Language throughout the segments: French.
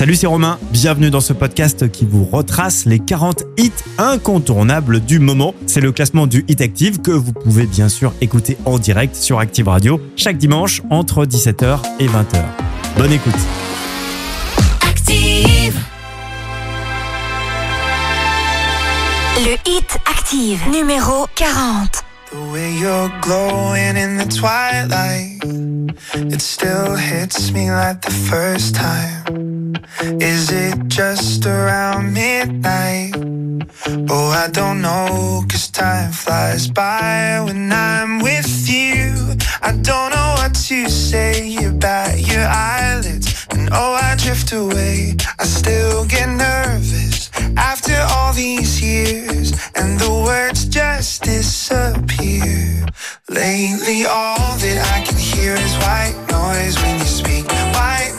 Salut, c'est Romain. Bienvenue dans ce podcast qui vous retrace les 40 hits incontournables du moment. C'est le classement du Hit Active que vous pouvez bien sûr écouter en direct sur Active Radio chaque dimanche entre 17h et 20h. Bonne écoute. Active. Le Hit Active numéro 40. The way you're glowing in the twilight, it still hits me like the first time. Is it just around midnight? Oh, I don't know, cause time flies by when I'm with you. I don't know what to say about your eyelids, and oh, I drift away. I still get nervous after all these years, and the words just disappear. Lately, all that I can hear is white noise when you speak. White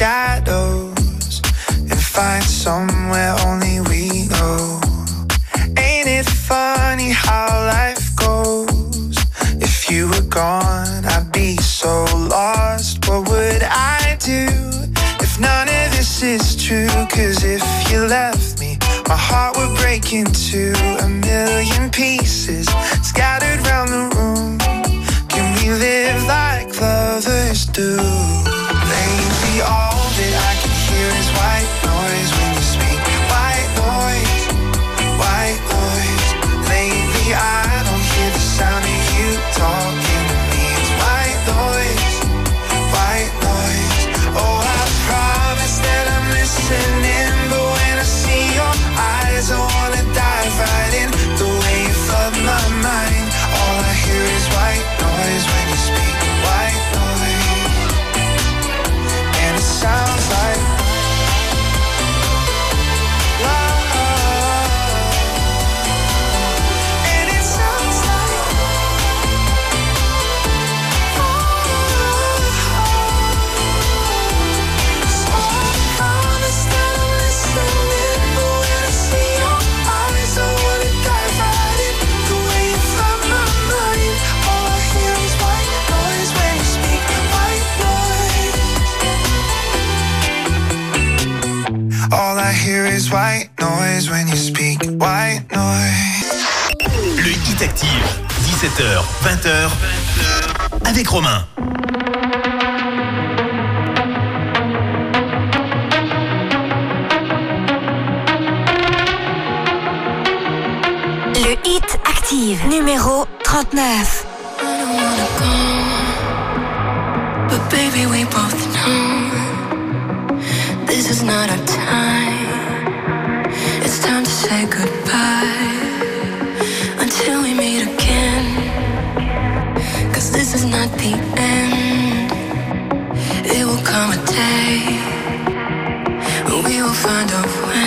shadows and find somewhere only we know. Ain't it funny how life goes? If you were gone, I'd be so lost. What would I do if none of this is true? Cause if you left me, my heart would break into a million pieces, scattered round the room. Can we live like lovers do? Is white noise when you speak. White noise. Le Hit Active, 17h, 20h, avec Romain. Le Hit Active numéro 39. But baby, we both know this is not our time. Goodbye until we meet again. Cause this is not the end. It will come a day when we will find a way.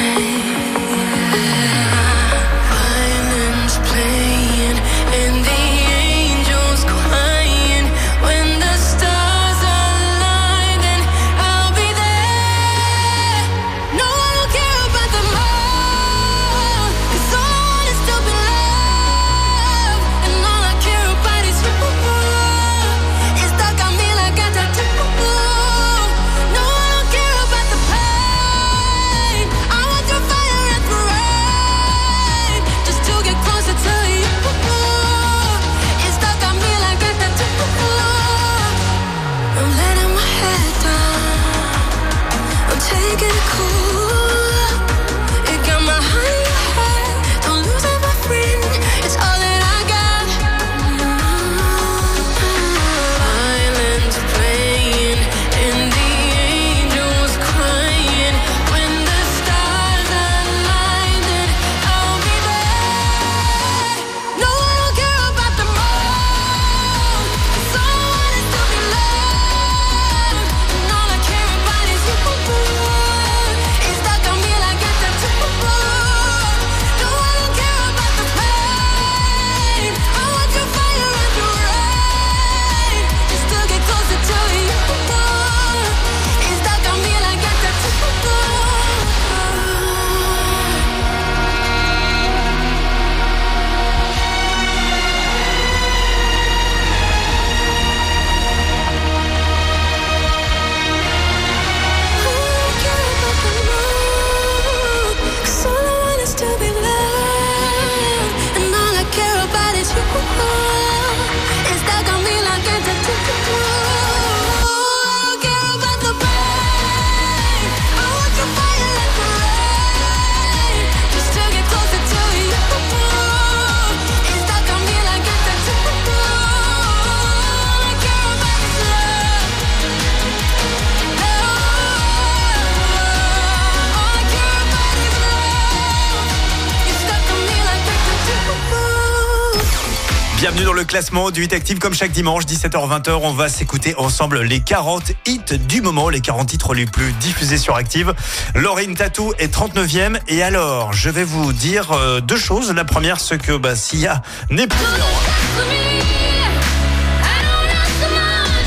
Classement du Hit Active. Comme chaque dimanche, 17h-20h, on va s'écouter ensemble les 40 hits du moment, les 40 titres les plus diffusés sur Active. Laurine Tatou est 39e. Et alors, je vais vous dire euh, deux choses. La première, ce que bah, Sia n'est plus numéro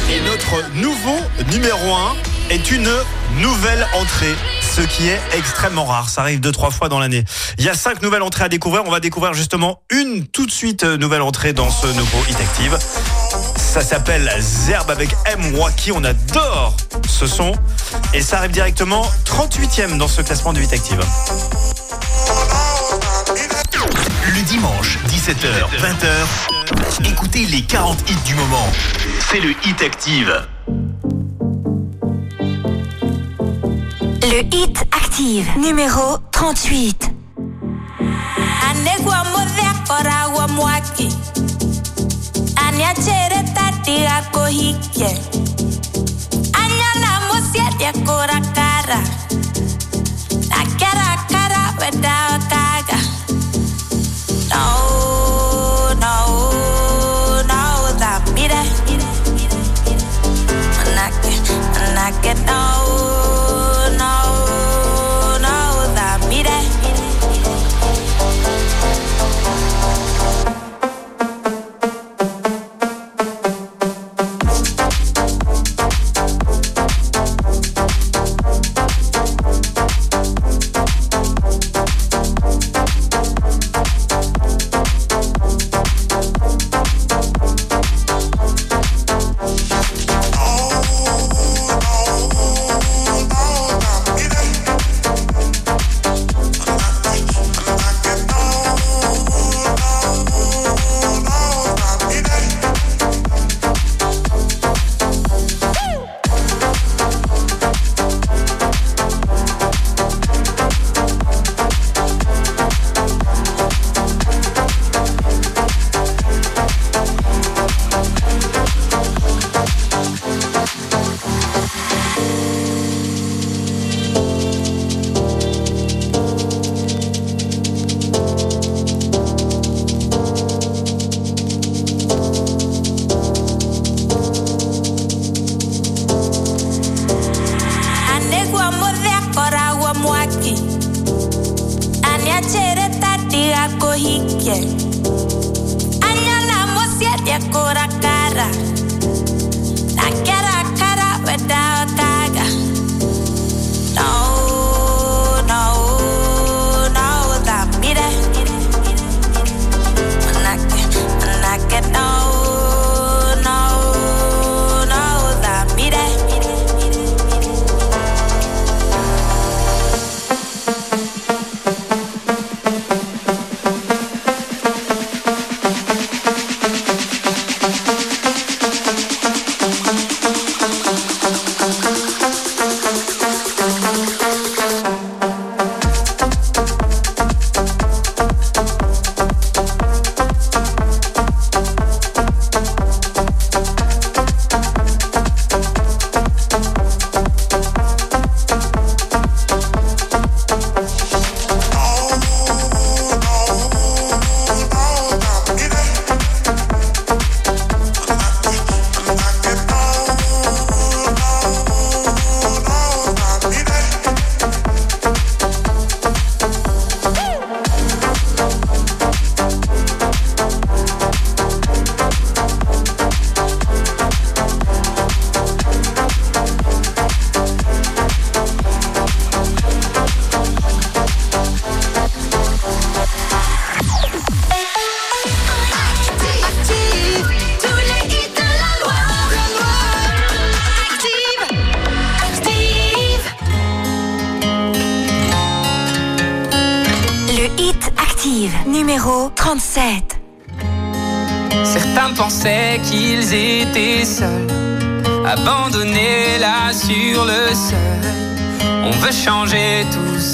1. Et notre nouveau numéro 1 est une nouvelle entrée ce qui est extrêmement rare. Ça arrive deux, trois fois dans l'année. Il y a cinq nouvelles entrées à découvrir. On va découvrir justement une tout de suite euh, nouvelle entrée dans ce nouveau Hit Active. Ça s'appelle Zerbe avec M. Waki. On adore ce son. Et ça arrive directement 38e dans ce classement du Hit Active. Le dimanche, 17h, 20h, écoutez les 40 hits du moment. C'est le Hit Active. Le Hit Active, numéro 38. Anegwa muthekora wa mwaki. Aniachere tatiga kuhikie anyona musietie kurakara nakerakara wedaokaga no no piacere darti a hickie Andiamo siete ancora cara La chiara cara without taga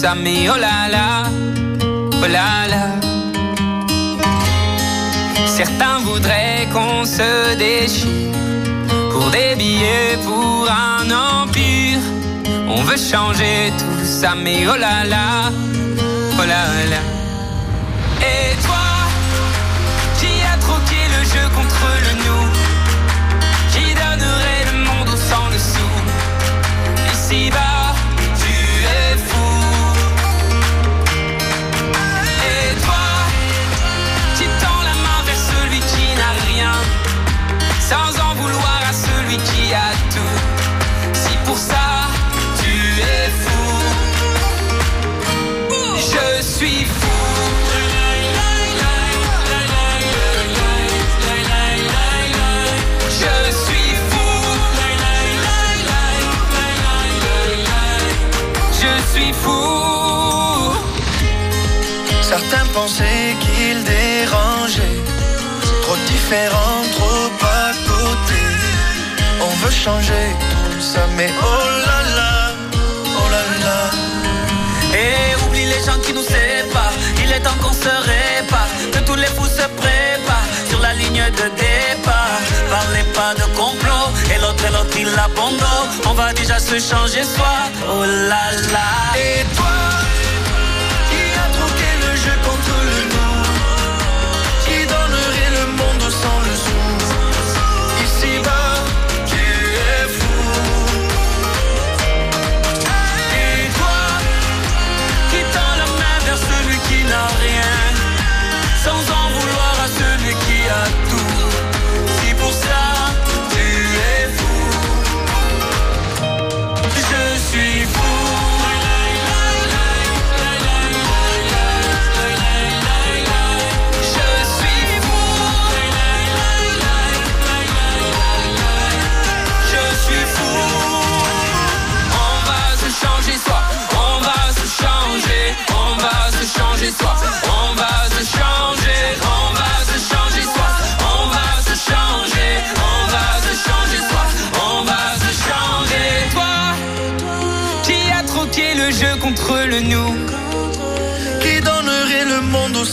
tout ça, mais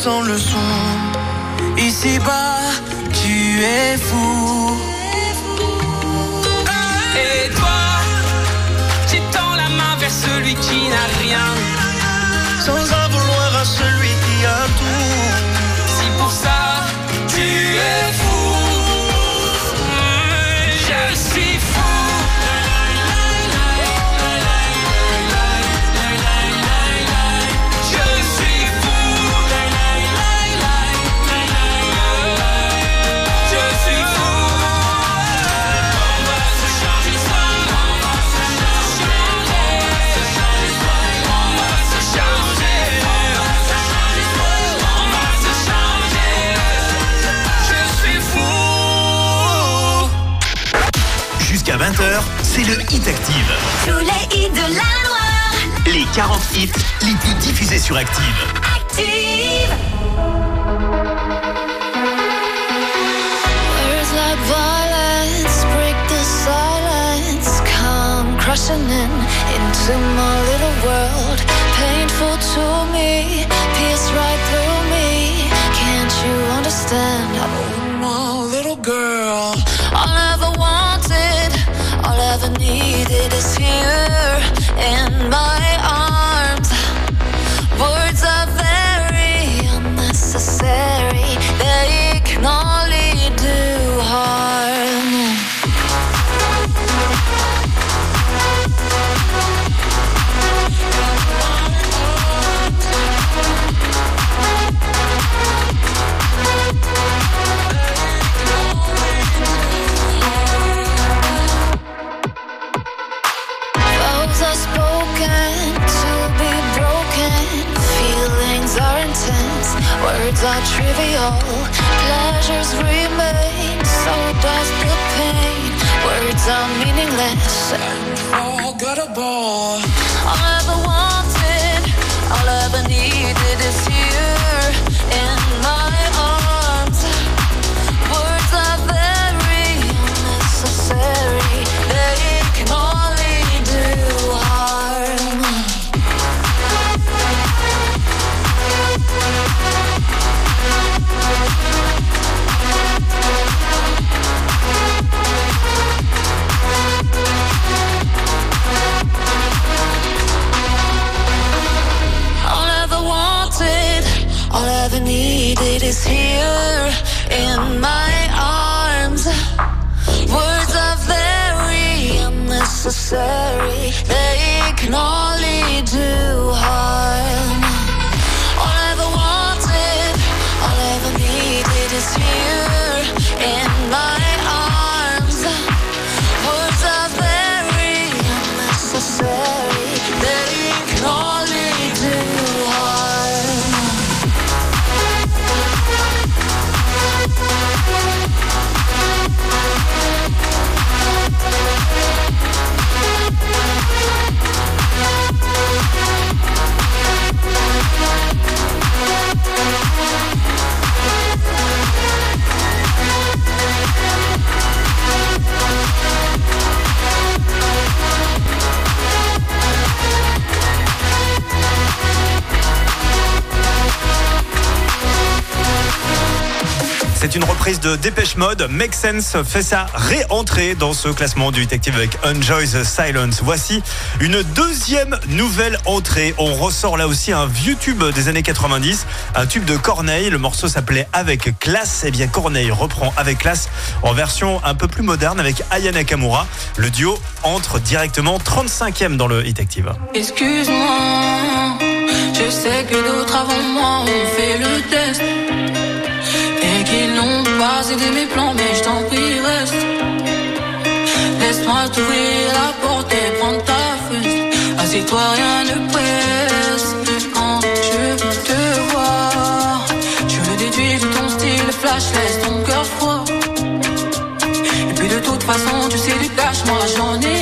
sans leçon. Ici-bas, tu es fou. Et toi, tu tends la main vers celui qui n'a rien. Sans en vouloir à celui qui a tout. Si pour ça, tu es fou. 17h, c'est le Hit Active. Tous les hits de la Loire. Les 40 hits les plus diffusés sur Active. Active. Words like violence break the silence. Come crushing in into my little world. Painful to me, peace right is here and Words are trivial. Pleasures remain, so does the pain. Words are meaningless and forgettable. All I ever wanted, all I ever needed is you. needed is here in my arms. Words are very unnecessary. They can C'est une reprise de Dépêche Mode. Make Sense fait sa réentrée dans ce classement du détective avec Enjoy the Silence. Voici une deuxième nouvelle entrée. On ressort là aussi un vieux tube des années 90, un tube de Corneille. Le morceau s'appelait Avec classe. Eh bien, Corneille reprend Avec classe en version un peu plus moderne avec Aya Nakamura. Le duo entre directement 35e dans le Hit. Excuse-moi, je sais que d'autres avant ont fait le test qu'ils n'ont pas aidé mes plans, mais je t'en prie reste. Laisse-moi t'ouvrir la porte et prendre ta fesse. Assieds-toi, rien ne presse. Quand je te vois, je le déduis de ton style flash, laisse ton cœur froid. Et puis de toute façon, tu sais du cash, moi j'en ai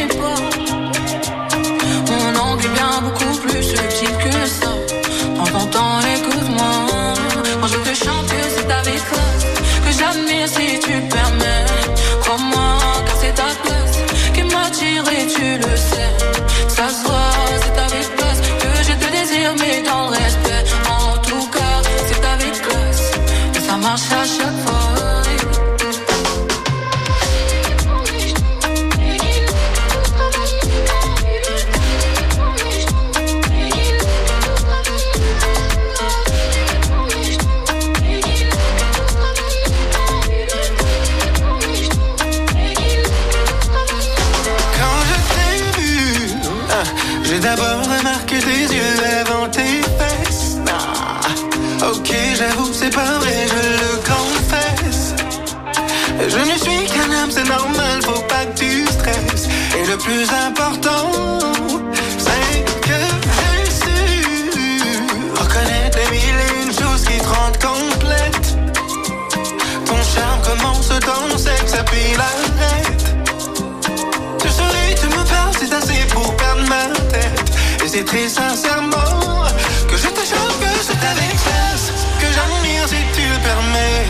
et ça le plus important, c'est que j'ai su reconnaître les mille et une choses qui te rendent complète. Ton charme commence ton sexe, puis l'arrête. Tu souris, tu me parles, c'est assez pour perdre ma tête. Et c'est très sincèrement que je te chante que c'est avec classe que j'admire si tu le permets.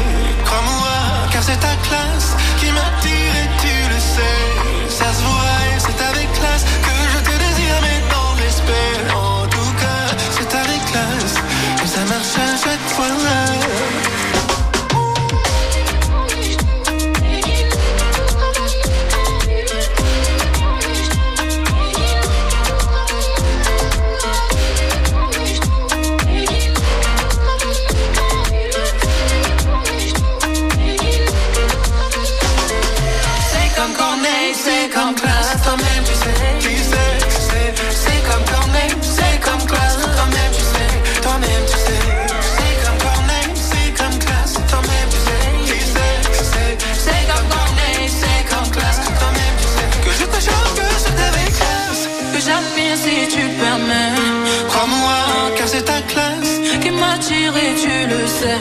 Crois-moi, car c'est ta classe qui m'attire si tu permets. Crois-moi, car c'est ta classe. Qui m'attire et tu le sais.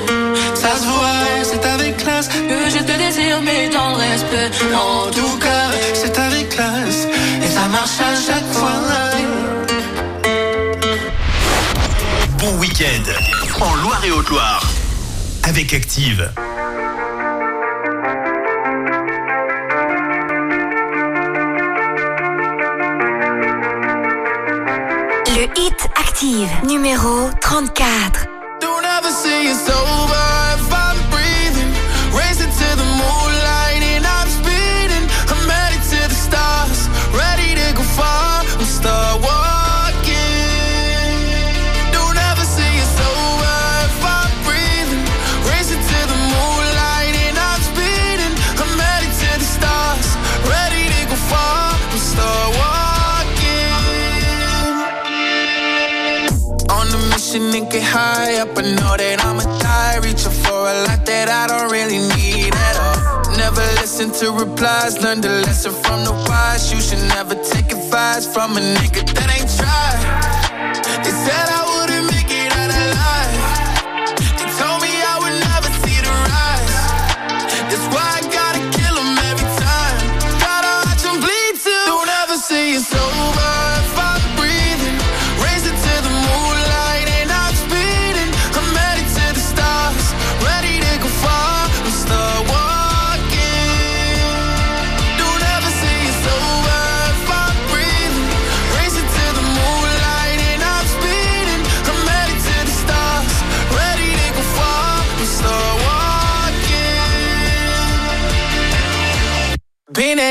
Ça se voit, c'est avec classe. Que je te désire, mais dans le respect. En tout cas, c'est avec classe. Et ça marche à chaque fois. Bon week-end en Loire et Haute-Loire avec Active. coming like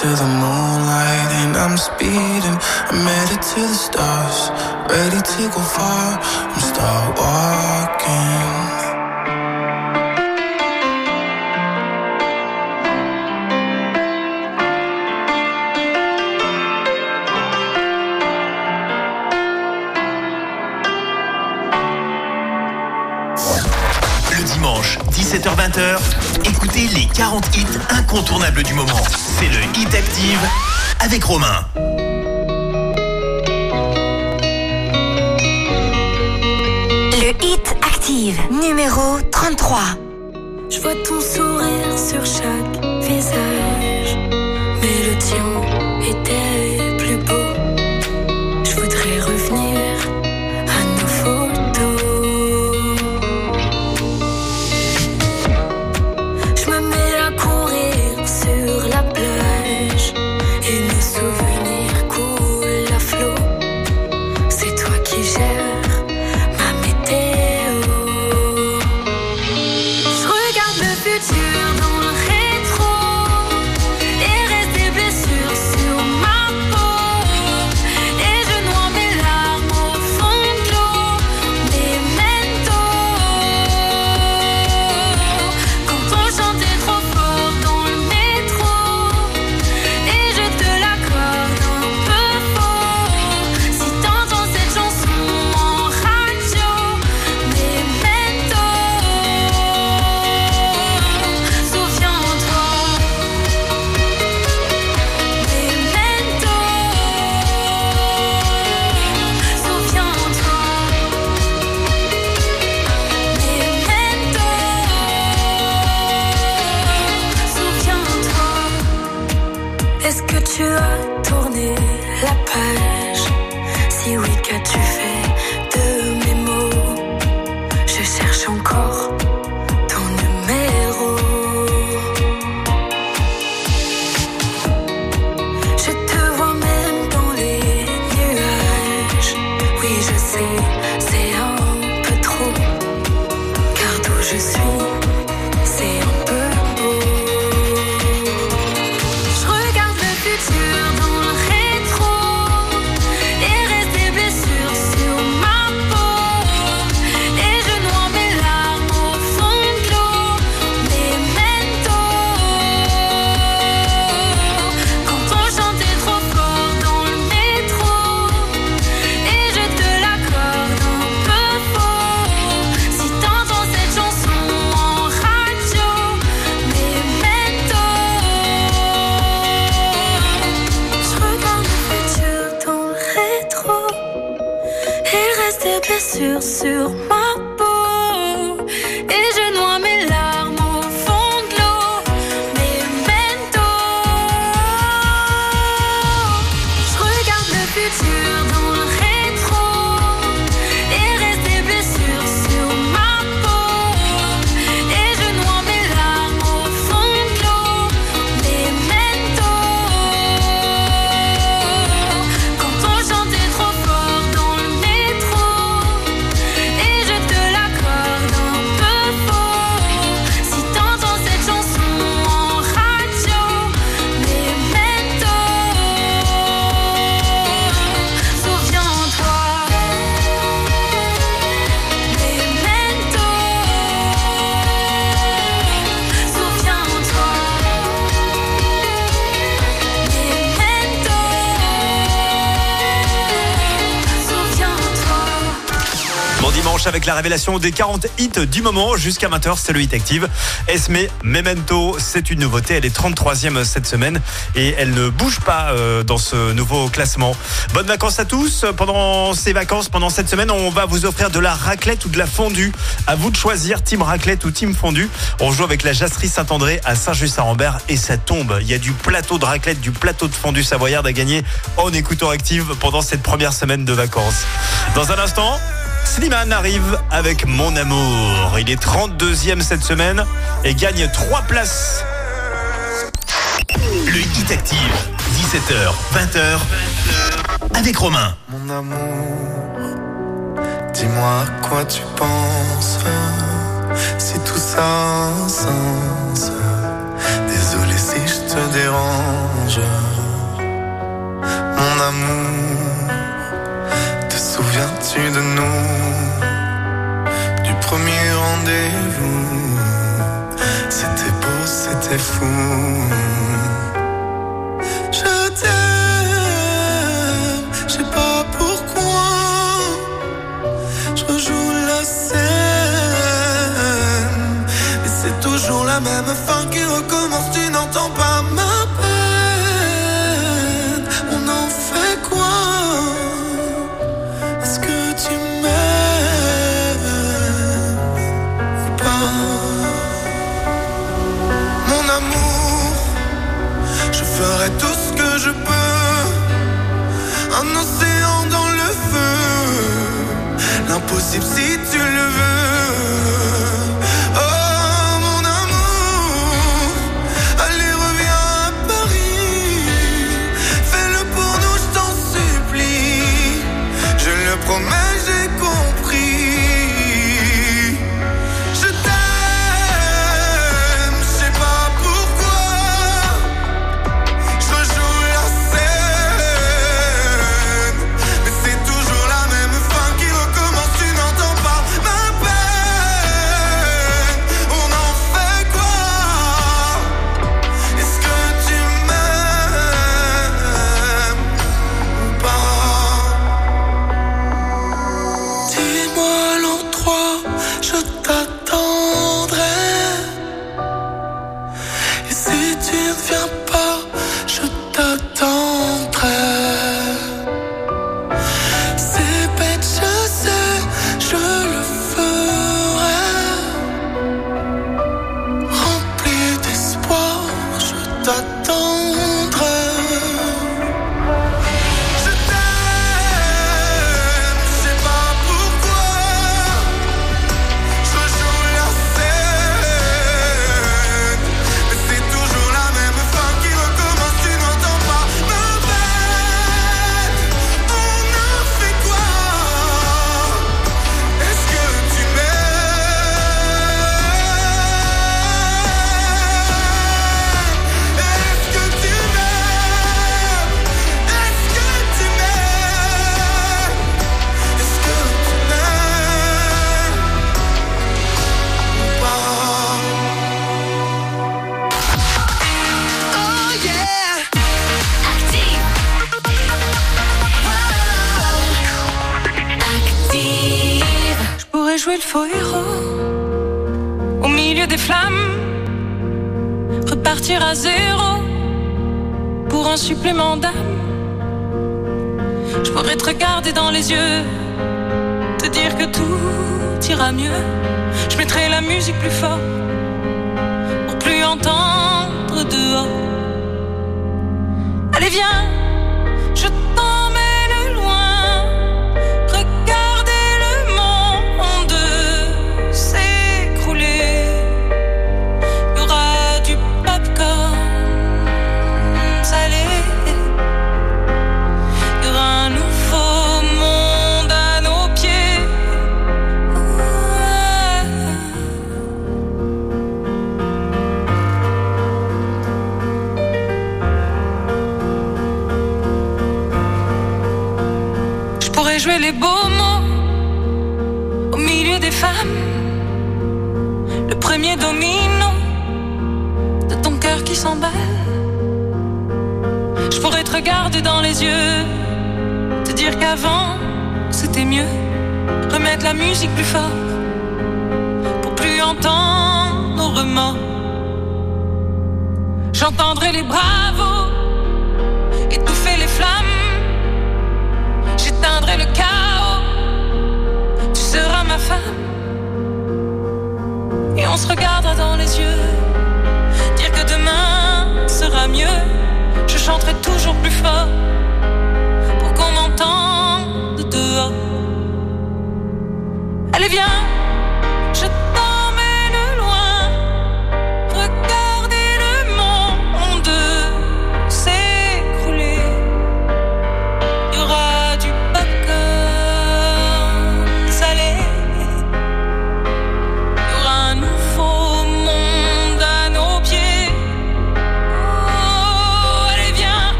to the moonlight and I'm speeding. I'm headed to the stars, ready to go far. I'm start walking. Le dimanche, 17h-20h, les 40 hits incontournables du moment. C'est le Hit Active avec Romain. Le Hit Active, numéro 33. Je vois ton sourire sur chaque révélation des 40 hits du moment jusqu'à 20h, c'est le Hit Active. Esme Memento, c'est une nouveauté, elle est 33e cette semaine et elle ne bouge pas euh, dans ce nouveau classement. Bonnes vacances à tous. Pendant ces vacances, pendant cette semaine, on va vous offrir de la raclette ou de la fondue. À vous de choisir team raclette ou team fondue. On joue avec la Jasserie Saint-André à Saint-Just-Saint-Rambert et ça tombe. Il y a du plateau de raclette, du plateau de fondue savoyarde à gagner en écoutant Active pendant cette première semaine de vacances. Dans un instant, Slimane arrive avec Mon Amour. Il est 32e cette semaine et gagne 3 places. Le Hit Active, 17h, 20h, avec Romain. Mon amour, dis-moi quoi tu penses. Si tout ça sens. Désolé si je te dérange. Mon amour, souviens-tu de nous? Du premier rendez-vous? C'était beau, c'était fou. L'impossible si tu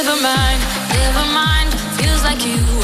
Never mind, never mind. Feels like you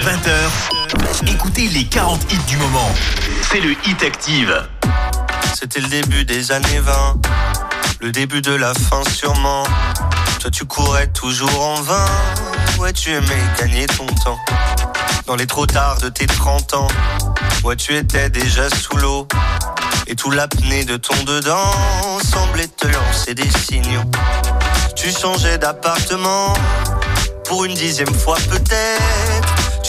20h, écoutez les 40 hits du moment. C'est le Hit Active. C'était le début des années 20, le début de la fin sûrement. Toi tu courais toujours en vain, ouais tu aimais gagner ton temps. Dans les trop tard de tes 30 ans, ouais tu étais déjà sous l'eau. Et tout l'apnée de ton dedans semblait te lancer des signaux. Tu changeais d'appartement, pour une dixième fois peut-être.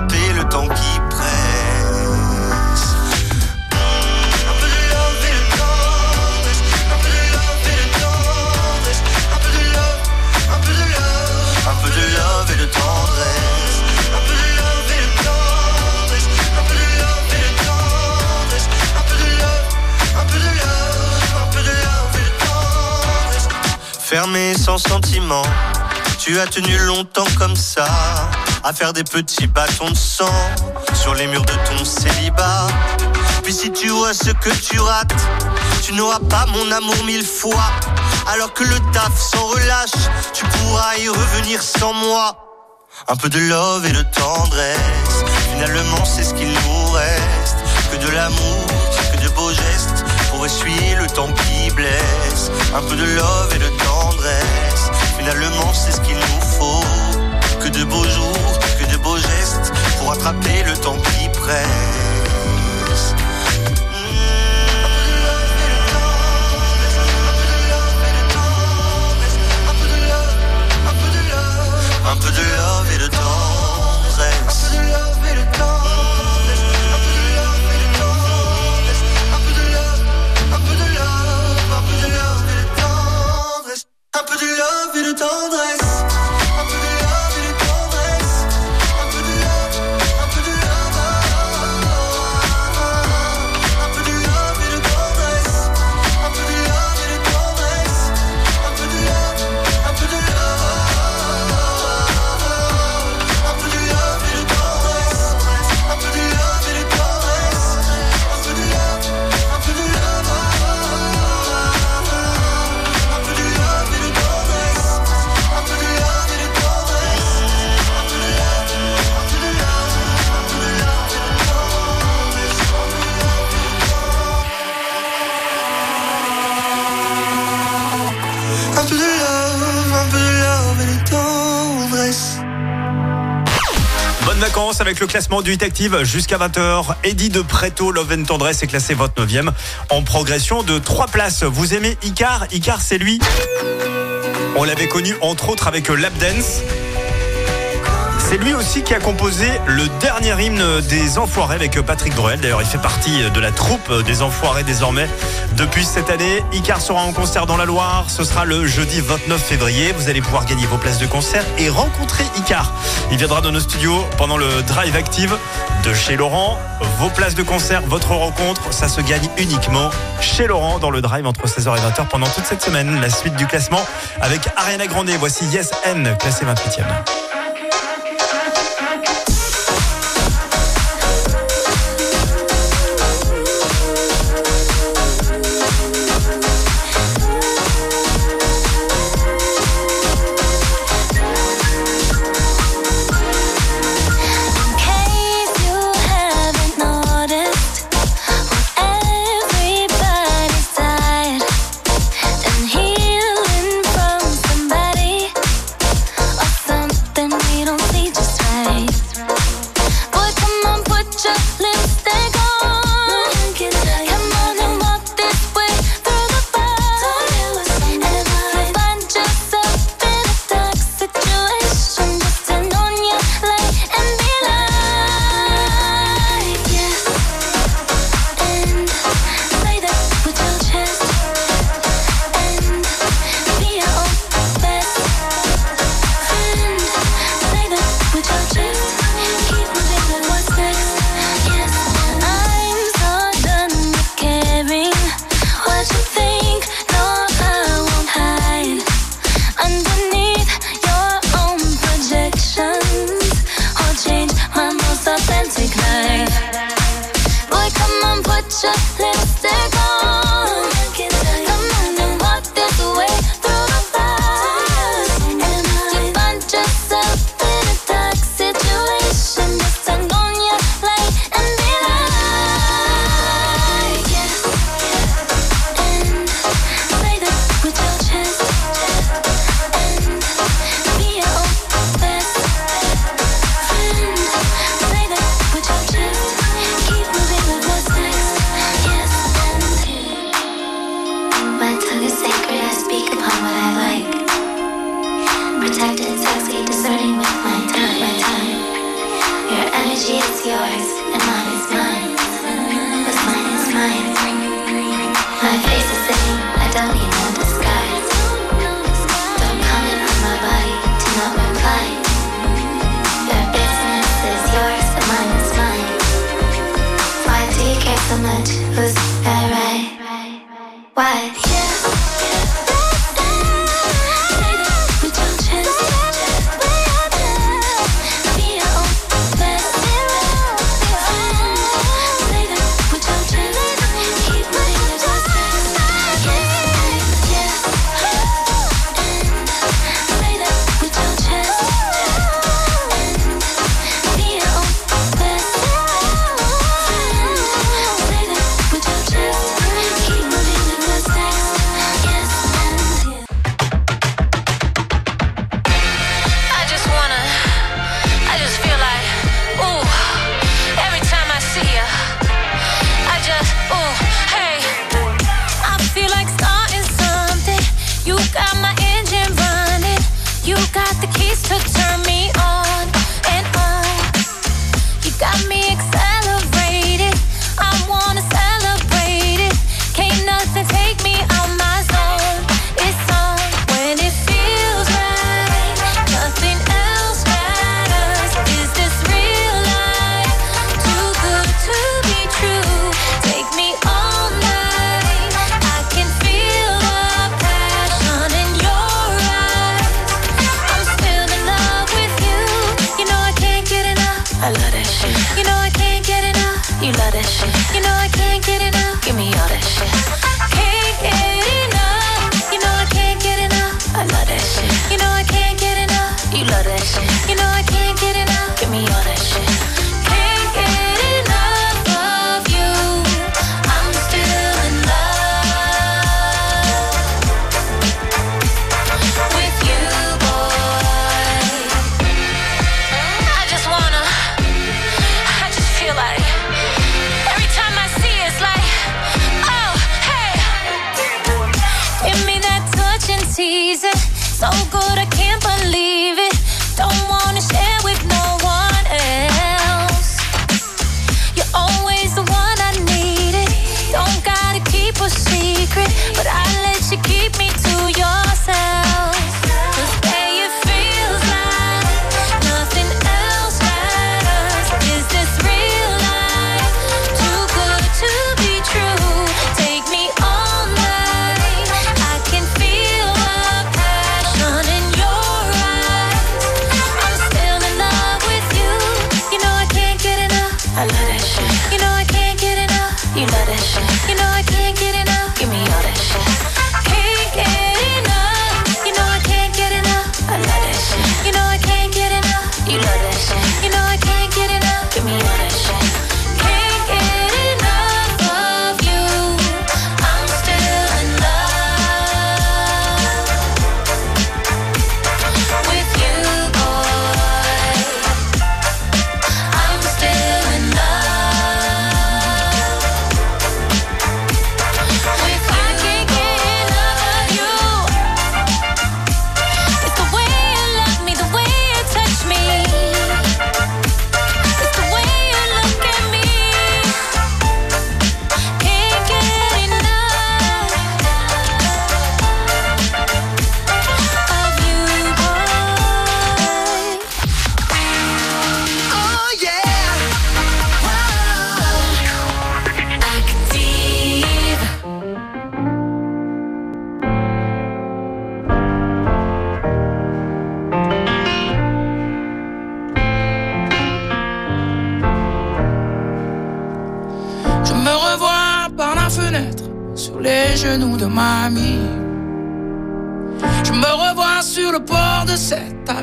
Le temps qui presse. Un peu de love et de tendresse. Un peu de love et de tendresse. Un peu de love, un peu de love. Un peu de love et de tendresse. Un peu de love et de tendresse. Un peu de love et de tendresse. Un peu de love, un peu de love. Un peu de love et de tendresse. Fermé sans sentiment, tu as tenu longtemps comme ça, à faire des petits bâtons de sang sur les murs de ton célibat. Puis si tu vois ce que tu rates, tu n'auras pas mon amour mille fois. Alors que le taf s'en relâche, tu pourras y revenir sans moi. Un peu de love et de tendresse, finalement c'est ce qu'il nous reste. Que de l'amour, que de beaux gestes, pour essuyer le temps qui blesse. Un peu de love et de tendresse, finalement c'est ce qu'il nous faut. De beaux jours, que de beaux gestes, pour attraper le temps qui presse. Un peu de love et de tendresse. Un peu de love et de tendresse. Un peu de love et de tendresse. Un peu de love, un peu de love, un peu de love et de tendresse. Un peu de love et de tendresse. Avec le classement du Hit Active jusqu'à 20h. Eddie de Preto, Love and Tendresse est classé 29e en progression de 3 places. Vous aimez Icar? Icar, c'est lui. On l'avait connu entre autres avec Lap Dance. C'est lui aussi qui a composé le dernier hymne des Enfoirés avec Patrick Bruel. D'ailleurs, il fait partie de la troupe des Enfoirés désormais depuis cette année. Icar sera en concert dans la Loire. Ce sera le jeudi 29 février. Vous allez pouvoir gagner vos places de concert et rencontrer Icar. Il viendra dans nos studios pendant le Drive Active de chez Laurent. Vos places de concert, votre rencontre, ça se gagne uniquement chez Laurent dans le Drive entre 16h et 20h pendant toute cette semaine. La suite du classement avec Ariana Grande. Voici Yes N, classé 28e.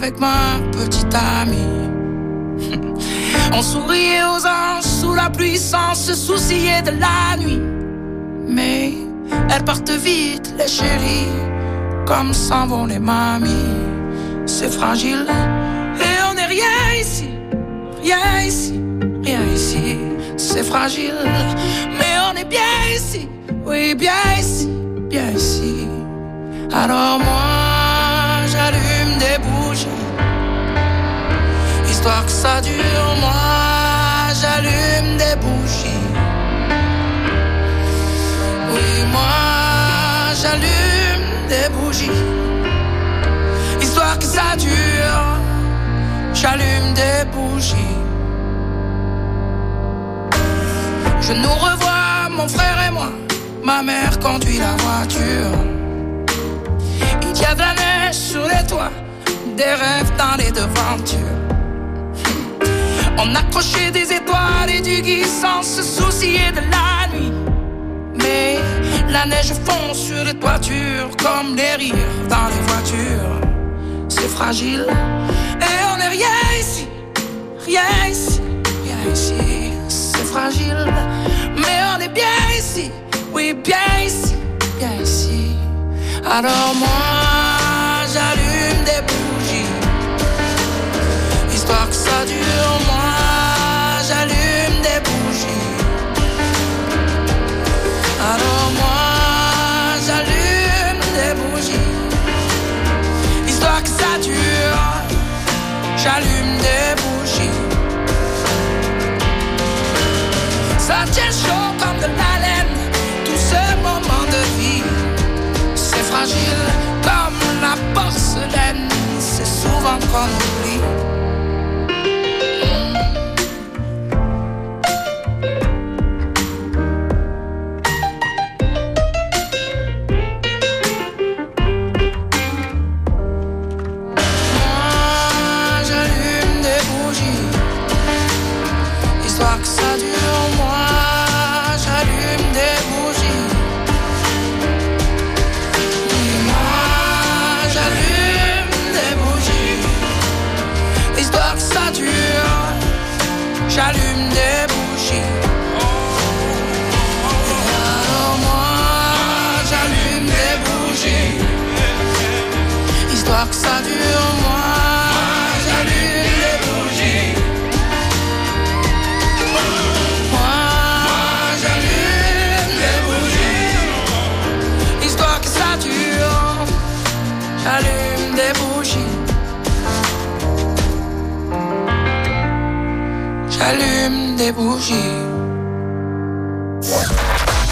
avec ma petite amie. On souriait aux anges sous la pluie sans se soucier de la nuit. Mais elles partent vite, les chéries, comme s'en vont les mamies. C'est fragile et on n'est rien ici, rien ici, rien ici. C'est fragile, mais on est bien ici, oui, bien ici, bien ici. Alors moi, j'allume des bouts histoire que ça dure. Moi, j'allume des bougies. Oui, moi, j'allume des bougies. Histoire que ça dure, j'allume des bougies. Je nous revois, mon frère et moi. Ma mère conduit la voiture. Il y a de la neige sous les toits, des rêves dans les devantures. On accrochait des étoiles et du gui sans se soucier de la nuit. Mais la neige fond sur les toitures comme les rires dans les voitures. C'est fragile et on n'est rien ici, rien ici, rien ici. C'est fragile, mais on est bien ici, oui, bien ici, bien ici. Alors moi, j'allume des pas que ça dure, moi j'allume des bougies. Alors moi j'allume des bougies. Histoire que ça dure, j'allume des bougies. Ça tient chaud comme de l'haleine, tout ce moment de vie. C'est fragile comme la porcelaine, c'est souvent qu'on oublie.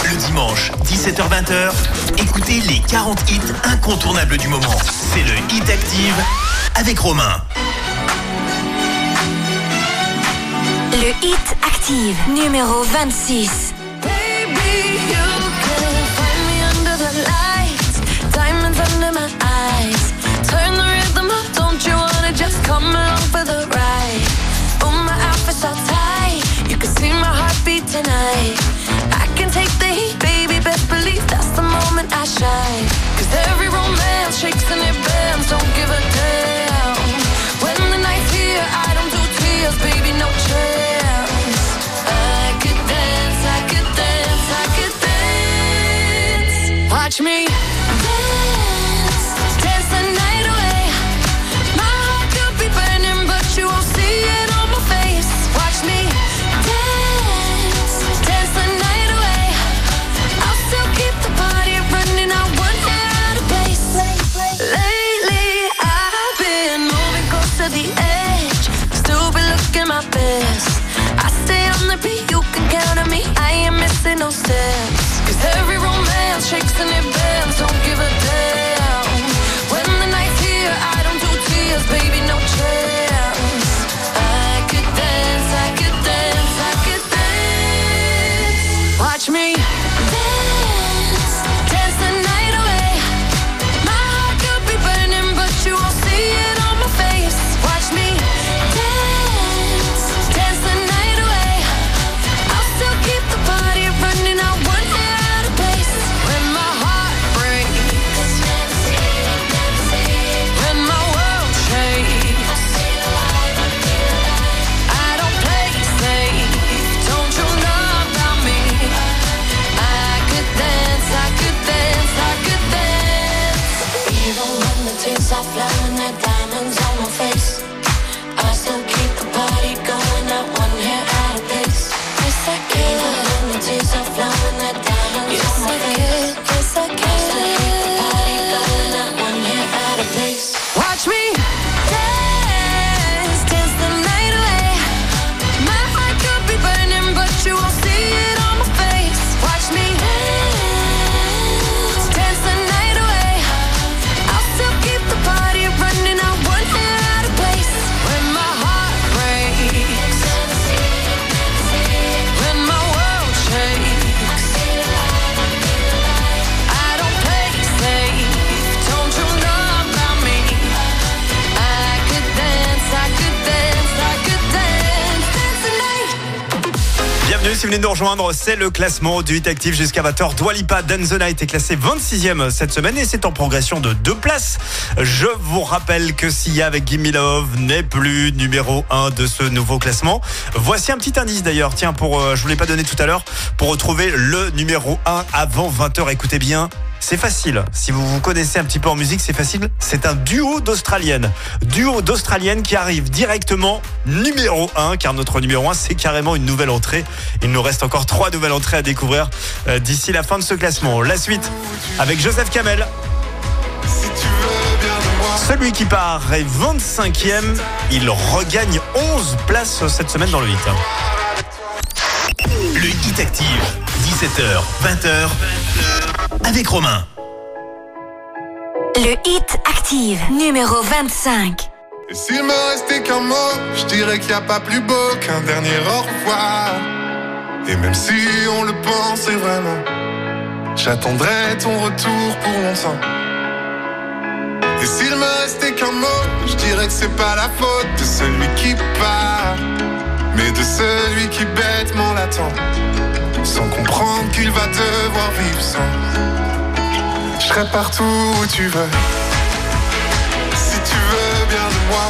Le dimanche, 17h-20h, écoutez les 40 hits incontournables du moment. C'est le Hit Active avec Romain. Le Hit Active, numéro 26. Watch me. Venez nous rejoindre, c'est le classement du Hit Active jusqu'à 20h. Dwalipa Danzona été classé 26e cette semaine et c'est en progression de deux places. Je vous rappelle que Sia avec Gimme n'est plus numéro 1 de ce nouveau classement. Voici un petit indice d'ailleurs, tiens, pour, euh, je vous l'ai pas donné tout à l'heure, pour retrouver le numéro 1 avant 20h. Écoutez bien, c'est facile. Si vous vous connaissez un petit peu en musique, c'est facile. C'est un duo d'Australiennes. Duo d'Australiennes qui arrive directement numéro 1, car notre numéro 1, c'est carrément une nouvelle entrée. Il nous reste encore trois nouvelles entrées à découvrir euh, d'ici la fin de ce classement. La suite avec Joseph Kamel. Celui qui part est 25e. Il regagne 11 places cette semaine dans le hit. Le Hit Active, 17h, 20h, avec Romain. Le Hit Active, numéro 25. Et s'il me restait qu'un mot, je dirais qu'il n'y a pas plus beau qu'un dernier au revoir. Et même si on le pensait vraiment, j'attendrai ton retour pour longtemps. Et s'il me restait qu'un mot, je dirais que c'est pas la faute de celui qui part, mais de celui qui bêtement l'attend, sans comprendre qu'il va devoir vivre sans. Je serai partout où tu veux, si tu veux bien de moi.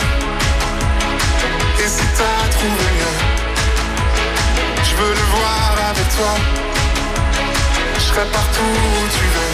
Et si t'as trouvé mieux, je veux le voir avec toi. Je serai partout où tu veux,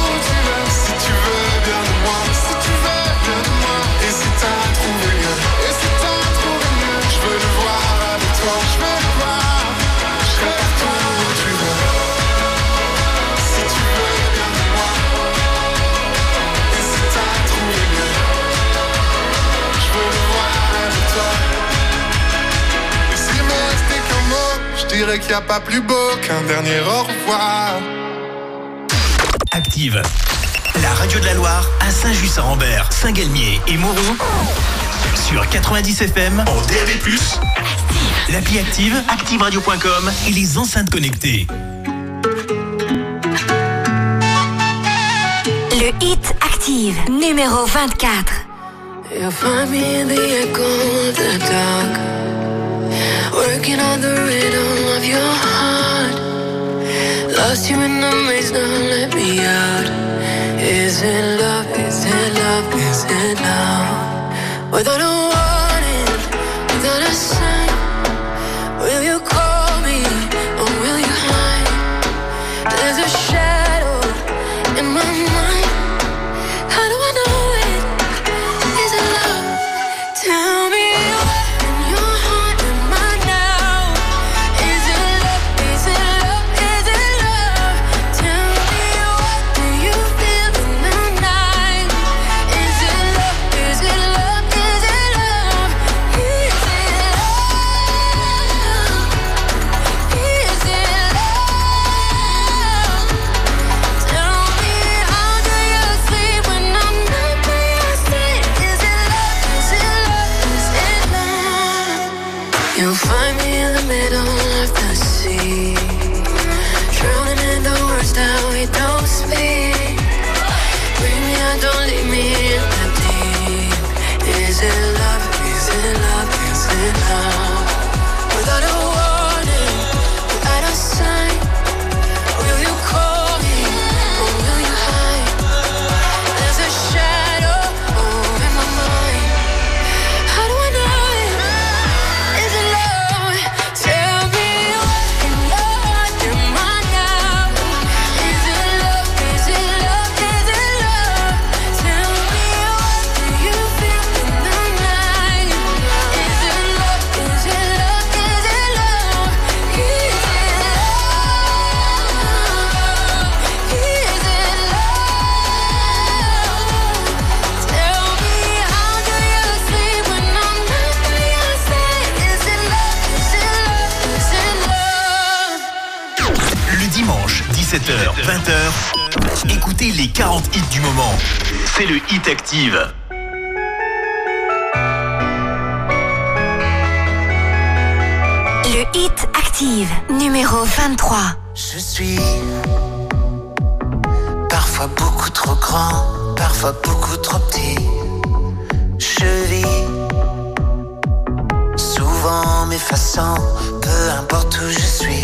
dirais qu'il n'y a pas plus beau qu'un dernier au revoir. Active. La radio de la Loire à Saint-Just-Saint-Rambert, Saint-Galmier et Mauron. Sur 90 FM en DAB+. L'appli Active, activeradio.com et les enceintes connectées. Le Hit Active, numéro 24. You'll find me in the working on the rhythm of your heart. Lost you in the maze, now let me out. Is it love? Is it love? Is it love? Without a warning, 20h, écoutez les 40 hits du moment. C'est le Hit Active. Le Hit Active, numéro 23. Je suis parfois beaucoup trop grand, parfois beaucoup trop petit. Je vis souvent m'effaçant, peu importe où je suis.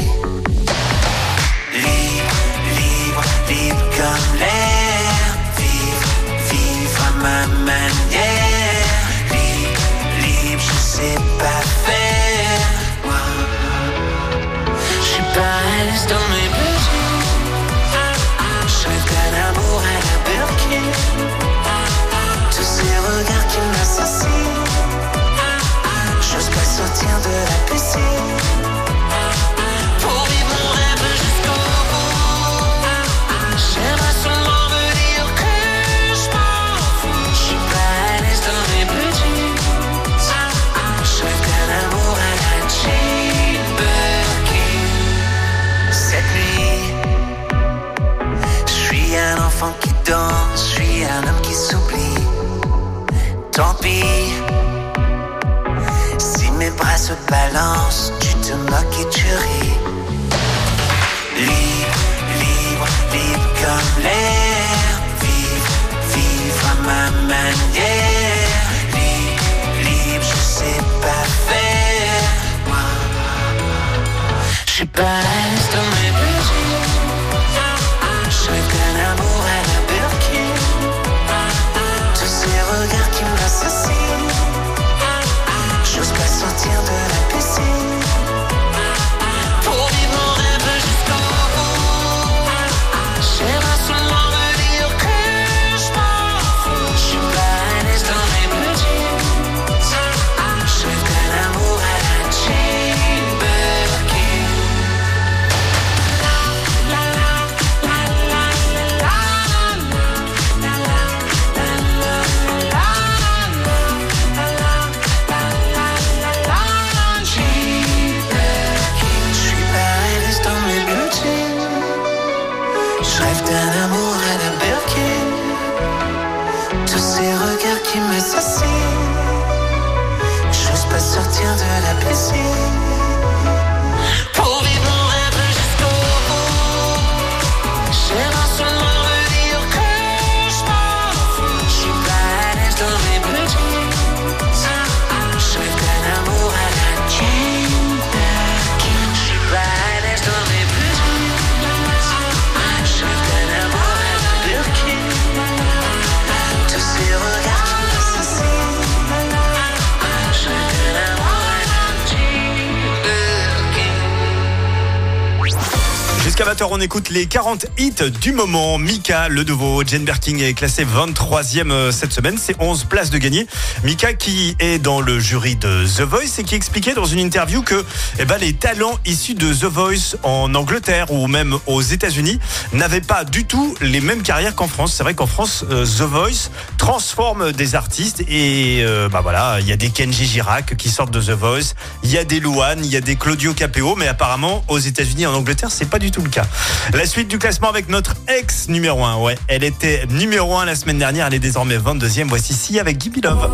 On écoute les 40 hits du moment. Mika, le nouveau Jane Birkin est classé 23e euh, cette semaine. C'est 11 places de gagner. Mika qui est dans le jury de The Voice et qui expliquait dans une interview que eh ben, les talents issus de The Voice en Angleterre ou même aux États-Unis n'avaient pas du tout les mêmes carrières qu'en France. C'est vrai qu'en France, euh, The Voice transforme des artistes et euh, bah voilà, il y a des Kenji Girac qui sortent de The Voice, il y a des Louane, il y a des Claudio Capéo, mais apparemment aux États-Unis et en Angleterre, c'est pas du tout le cas. La suite du classement avec notre ex numéro 1. Ouais, elle était numéro 1 la semaine dernière, elle est désormais 22e. Voici Si avec Gibi Love.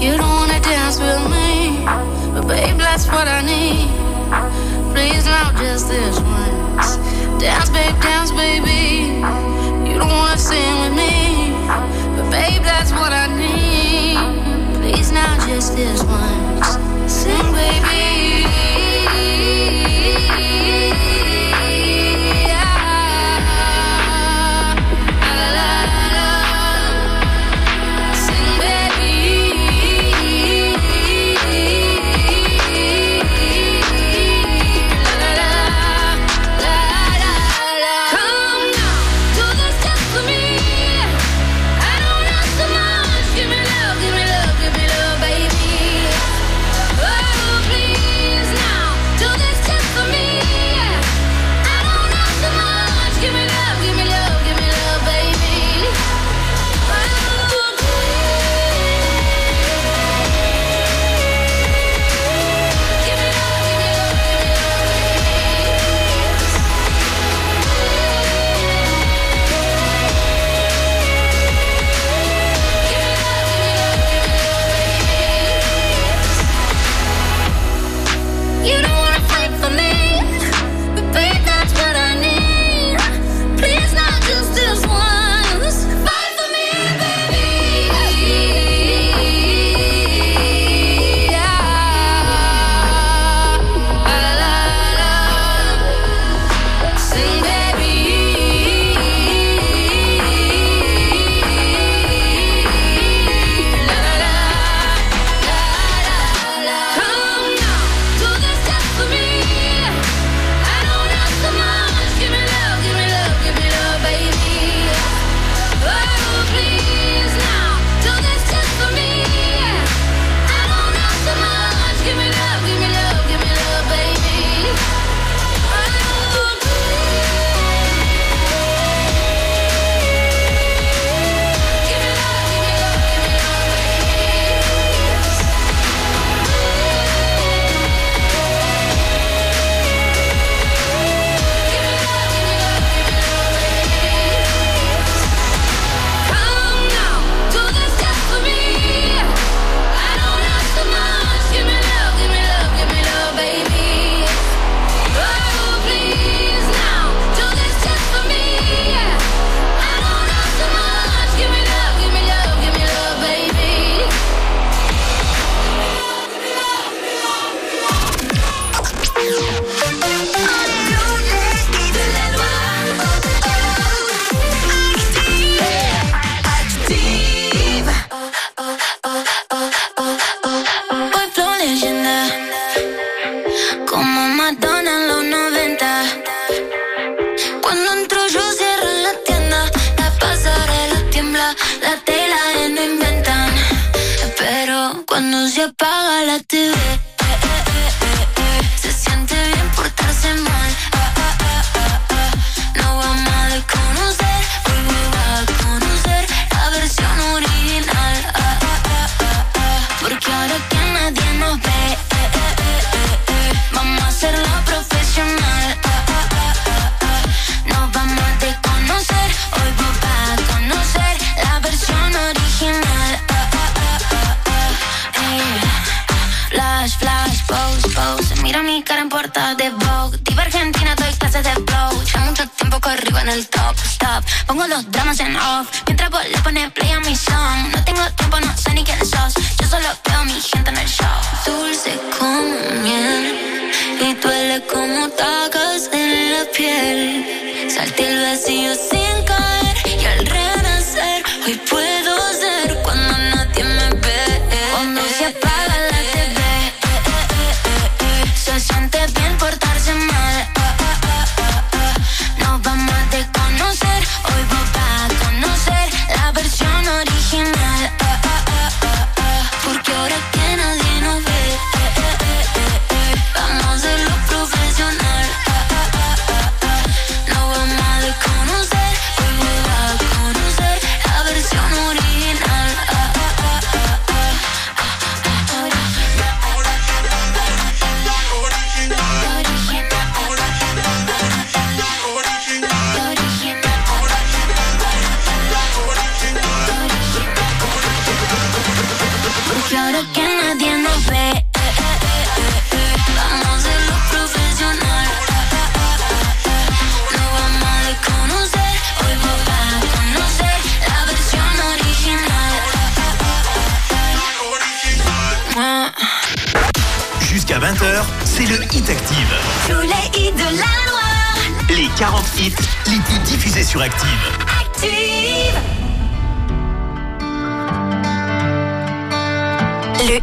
You don't wanna dance with me, but babe, that's what I need. Please not just this once. Dance, babe, dance, baby. You don't wanna sing with me, but babe, that's what I need. Please not just this once. Sing, baby.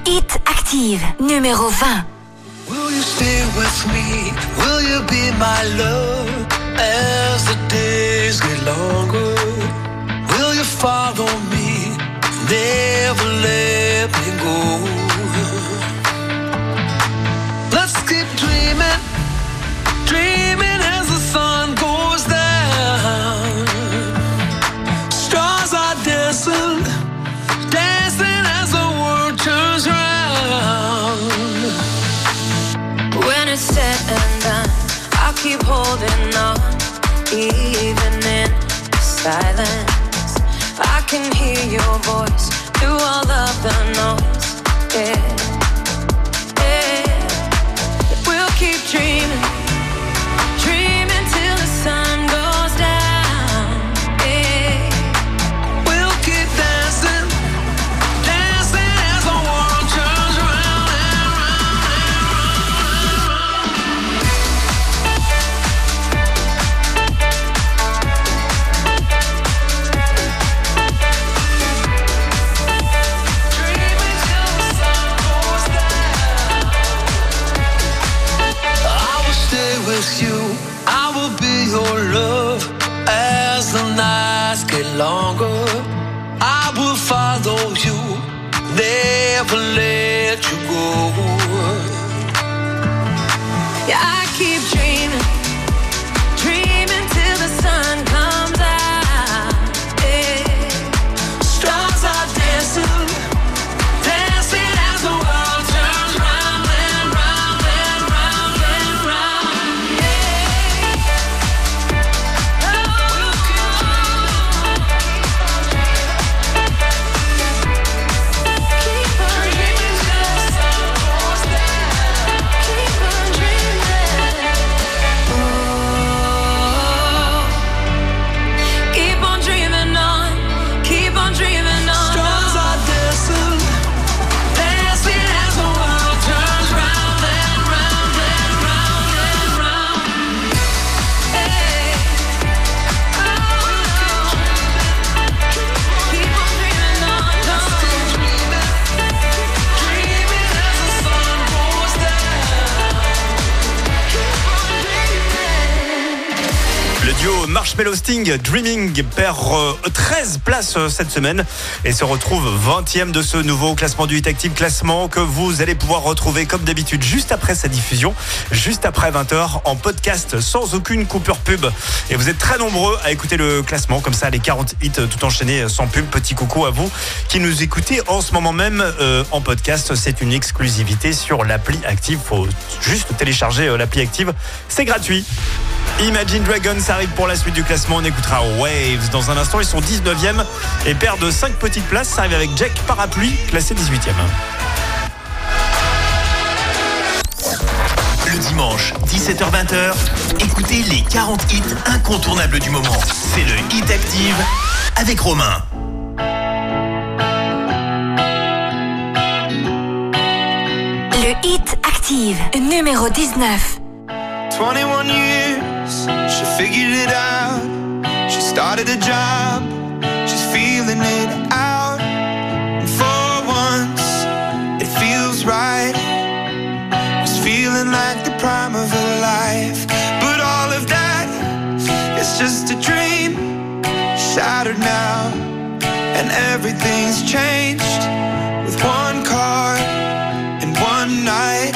hit active numéro 20. Will you stay with me? Will you be my love as the days get longer? Will you follow me? Never let me go. holding on, even in silence. I can hear your voice through all of the noise. Yeah. there for later. Sting Dreaming perd euh, 13 places euh, cette semaine et se retrouve 20e de ce nouveau classement du Hit Active, classement que vous allez pouvoir retrouver comme d'habitude juste après sa diffusion, juste après 20h en podcast sans aucune coupure pub. Et vous êtes très nombreux à écouter le classement comme ça les 40 hits euh, tout enchaînés sans pub. Petit coucou à vous qui nous écoutez en ce moment même euh, en podcast. C'est une exclusivité sur l'appli Active. Faut juste télécharger euh, l'appli Active. C'est gratuit. Imagine Dragons arrive pour la suite du classement. On écoutera Waves dans un instant. Ils sont 19e et perdent 5 petites places. Ça arrive avec Jack Parapluie, classé 18e. Le dimanche, 17h-20h, écoutez les 40 hits incontournables du moment. C'est le Hit Active avec Romain. Le Hit Active, numéro 19. 21 years, she figured it out. She started a job, she's feeling it out. And for once, it feels right. It's feeling like the prime of her life. But all of that is just a dream, shattered now. And everything's changed with one car and one night.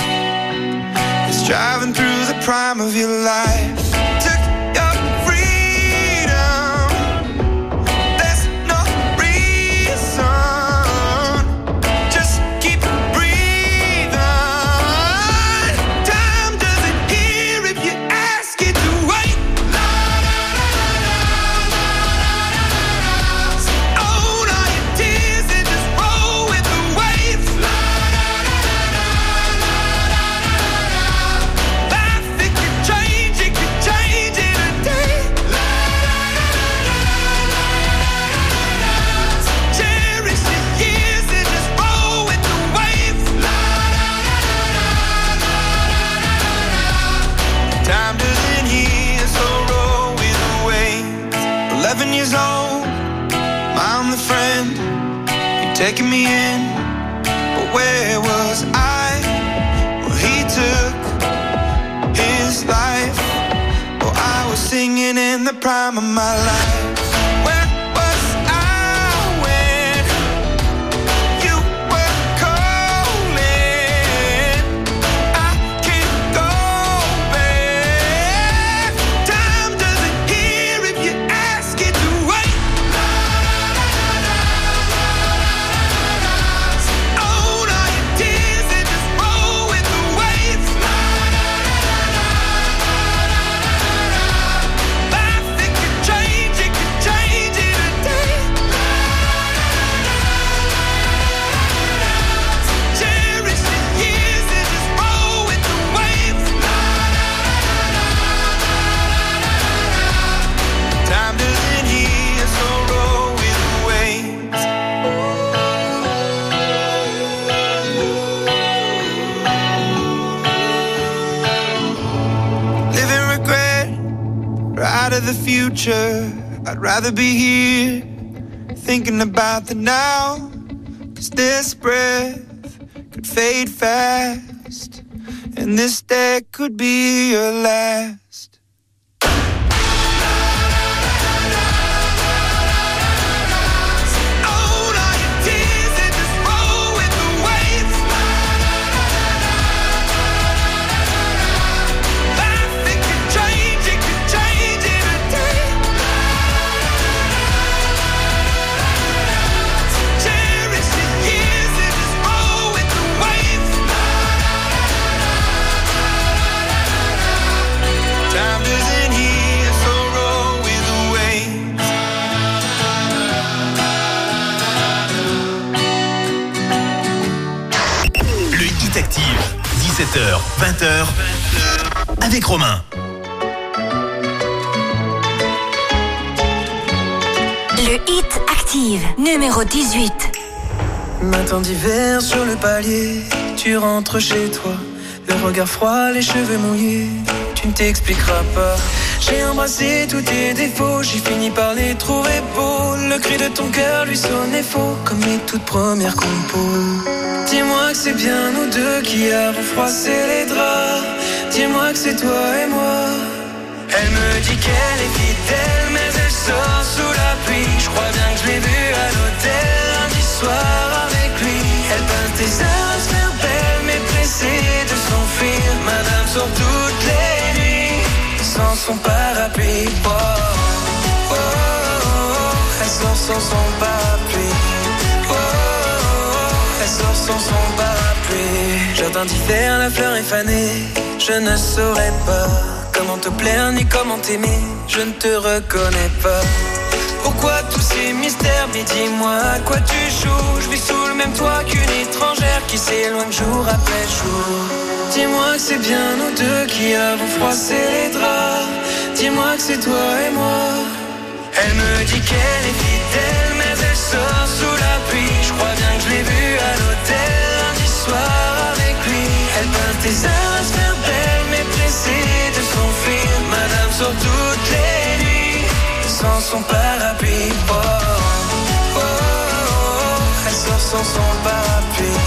It's driving through the prime of your life. Rather be chez toi. Le regard froid, les cheveux mouillés, tu ne t'expliqueras pas. J'ai embrassé tous tes défauts, j'ai fini par les trouver beaux. Le cri de ton cœur lui sonnait faux, comme mes toutes premières compos. Dis-moi que c'est bien nous deux qui avons froissé les draps. Dis-moi que c'est toi et moi. Elle me dit qu'elle est fidèle, mais elle sort sous la pluie. Je crois bien que je l'ai vue à l'hôtel lundi soir avec lui. Elle peint tes heures à pressée de s'enfuir. Madame sort toutes les nuits sans son parapluie. Oh, oh, oh, oh. elle sort sans son parapluie. Oh, oh, oh. elle sort sans son parapluie. Jardin d'hiver, la fleur est fanée. Je ne saurais pas comment te plaire ni comment t'aimer. Je ne te reconnais pas. Pourquoi tous ces mystères Mais dis-moi à quoi tu joues? Je vis sous le même toit qu'une étrangère Qui s'éloigne jour après jour. Dis-moi que c'est bien nous deux qui avons froissé les draps. Dis-moi que c'est toi et moi. Elle me dit qu'elle est fidèle Mais elle sort sous la pluie. Je crois bien que je l'ai vue à l'hôtel lundi soir avec lui. Elle peint tes heures à se faire belle Mais pressée de s'enfuir. Madame sort toutes les nuits sans son parapluie. Elle sort sans son parapluie.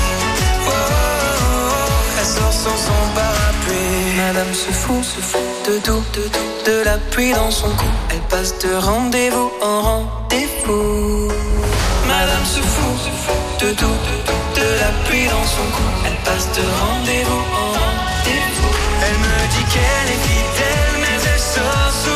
Elle sort sans son parapluie. Madame se fout, se fout de tout, de de la pluie dans son cou. Elle passe de rendez-vous en rendez-vous. Madame se fout, se fout de tout, de de la pluie dans son cou. Elle passe de rendez-vous en rendez-vous. Elle me dit qu'elle est fidèle, mais elle sort sous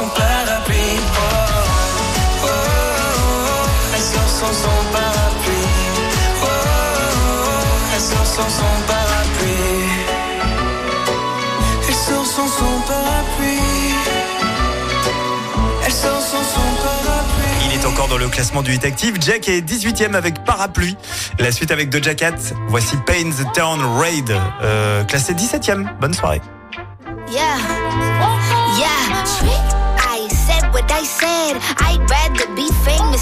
son parapluie. Oh, oh, oh, oh, elle sort sans son parapluie. Oh, oh, oh, elle sort sans son parapluie. Elle sort sans son parapluie. Elle sort sans son parapluie. Il est encore dans le classement du Hit Active. Jack est 18ème avec Parapluie. La suite avec Doja Cat. Voici Pain the Town Raid, euh, classé 17ème. Bonne soirée. Yeah.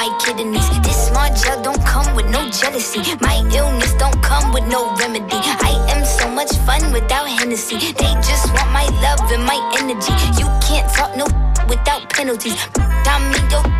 My kidneys. This smart gel don't come with no jealousy. My illness don't come with no remedy. I am so much fun without Hennessy. They just want my love and my energy. You can't talk no without penalties. Yo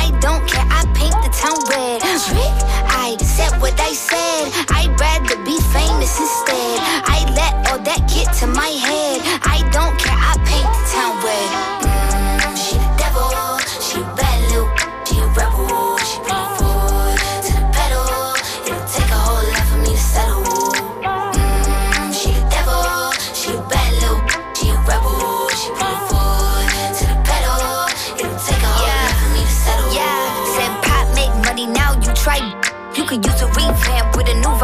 I town red. I said what I said. I'd rather be famous instead. I let all that get to my head.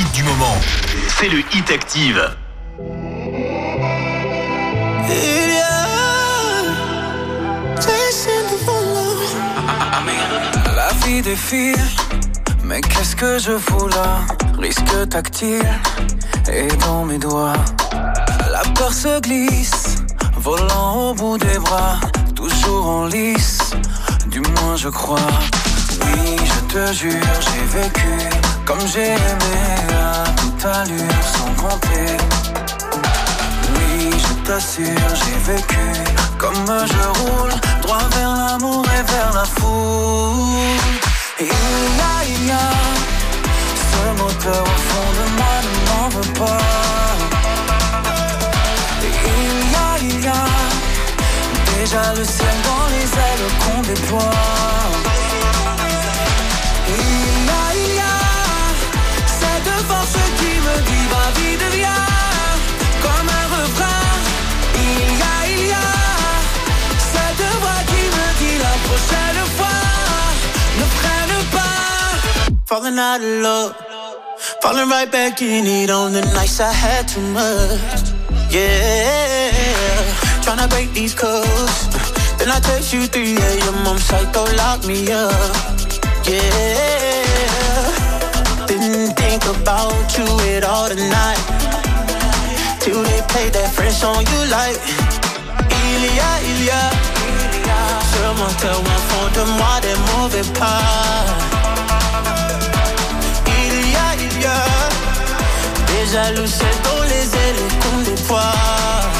Les 40 hits du moment. C'est le Hit Active. La vie défile, mais qu'est-ce que je fous là? Risque tactile et dans mes doigts. La peur se glisse, volant au bout des bras, toujours en lice, du moins je crois. Oui, je te jure, j'ai vécu comme j'ai aimé à toute allure sans compter. Oui, je t'assure, j'ai vécu comme je roule droit vers l'amour et vers la foule. Il y a, il a ce moteur au fond de moi ne m'en veut pas. Il y a, il y a déjà le ciel dans les ailes qu'on déploie. Falling out of love, falling right back in it on the nights I had too much. Yeah, trying to break these codes. Then I text you 3 a.m. I'm psycho, lock me up. Yeah, didn't think about you at all tonight. Till they played that French song you like. Ilia, Ilia. Sur mon cœur, au fond de moi, des mauvais pas. Des jalousies dans les ailes qu'on déploie Il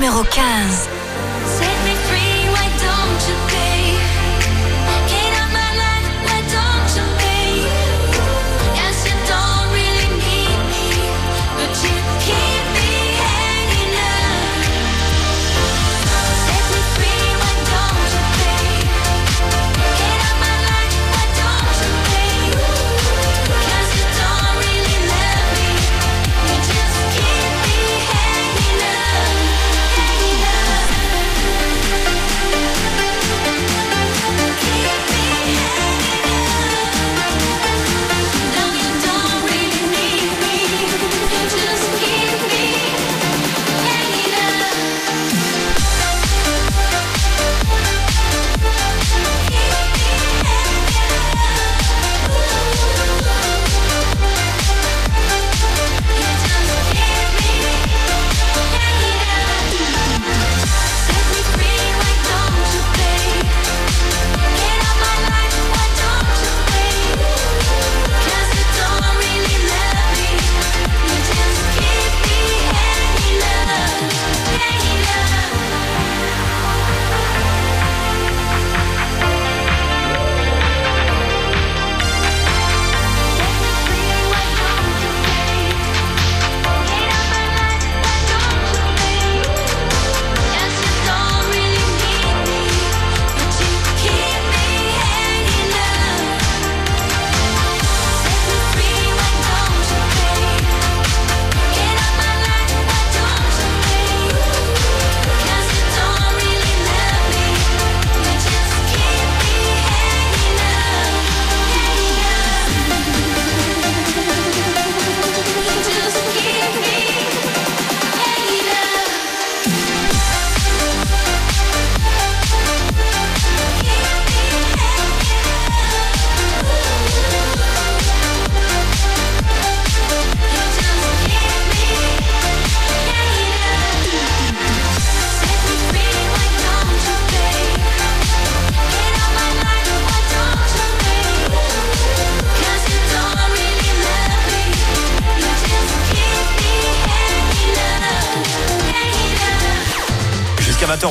numéro 15.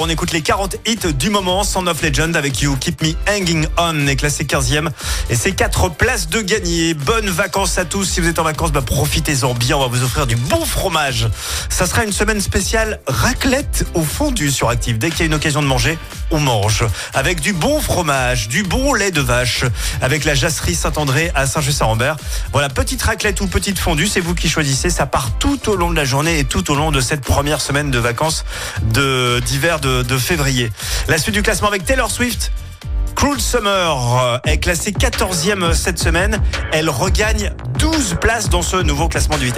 on écoute les 40 hits du moment. 109 Legend avec You Keep Me Hanging On est classé 15e. Et c'est 4 places de gagner. Bonnes vacances à tous. Si vous êtes en vacances, bah, profitez-en bien. On va vous offrir du bon fromage. Ça sera une semaine spéciale raclette au fondu sur Active. Dès qu'il y a une occasion de manger, on mange. Avec du bon fromage, du bon lait de vache, avec la jasserie Saint-André à Saint-Just-Saint-Rambert. Voilà, petite raclette ou petite fondue, c'est vous qui choisissez. Ça part tout au long de la journée et tout au long de cette première semaine de vacances d'hiver de, de, février. La suite du classement avec Taylor Swift. Cruel Summer euh, est classée 14e cette semaine. Elle regagne 12 places dans ce nouveau classement du 8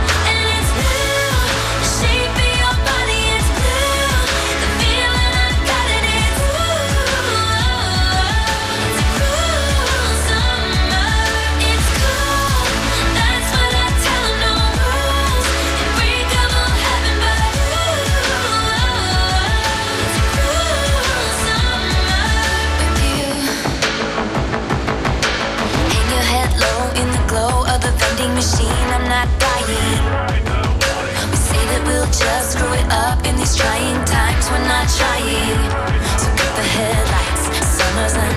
just screw it up in these trying times. We're not trying. So cut the headlights, summer's.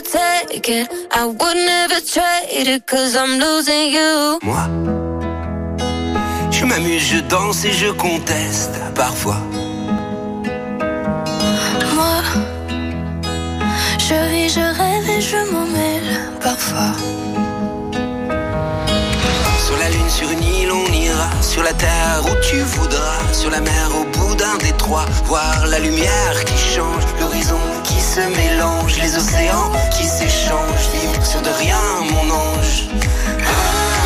Take it, I would never trade it, cause I'm losing you. Moi, je m'amuse, je danse et je conteste parfois. Moi, je vis, je rêve et je m'en mêle parfois. Sur la lune, sur une île, on ira. Sur la terre où tu voudras. Sur la mer, au bout d'un détroit. Voir la lumière qui change. L'horizon qui se mélange. Les océans qui s'échangent. Vivre sur de rien, mon ange. Ah.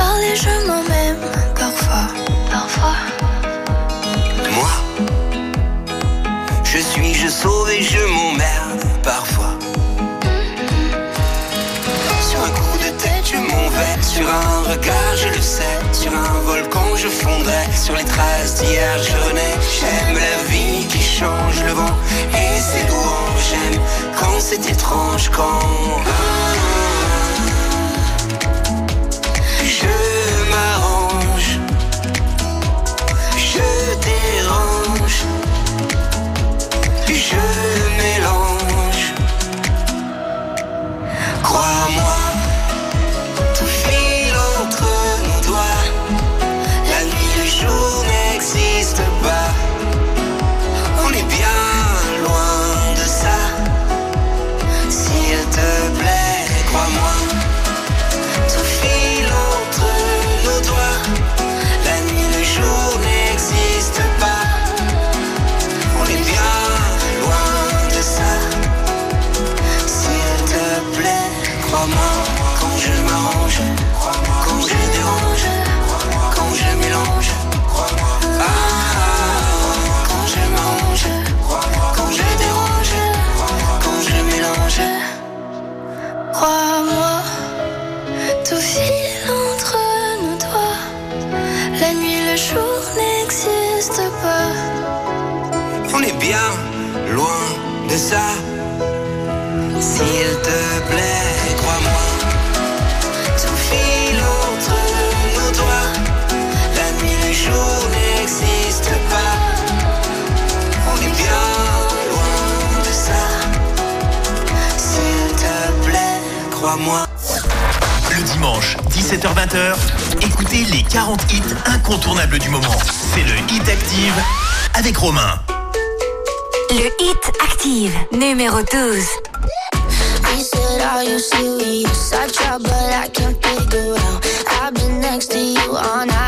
Crie, je m'en même parfois. Parfois. Moi, je suis, je sauve et je m'emmerde parfois. Sur un coup de tête, je m'en vais. Sur un regard, je le sais. Sur un volcan, je fondrai. Sur les traces d'hier, je renais. J'aime la vie qui change le vent et ses louanges. J'aime quand c'est étrange, quand. Le dimanche, 17h-20h, écoutez les 40 hits incontournables du moment. C'est le Hit Active avec Romain. Le Hit Active, numéro 12. He said, Are you serious? I try, but I can't figure out. I've been next to you all night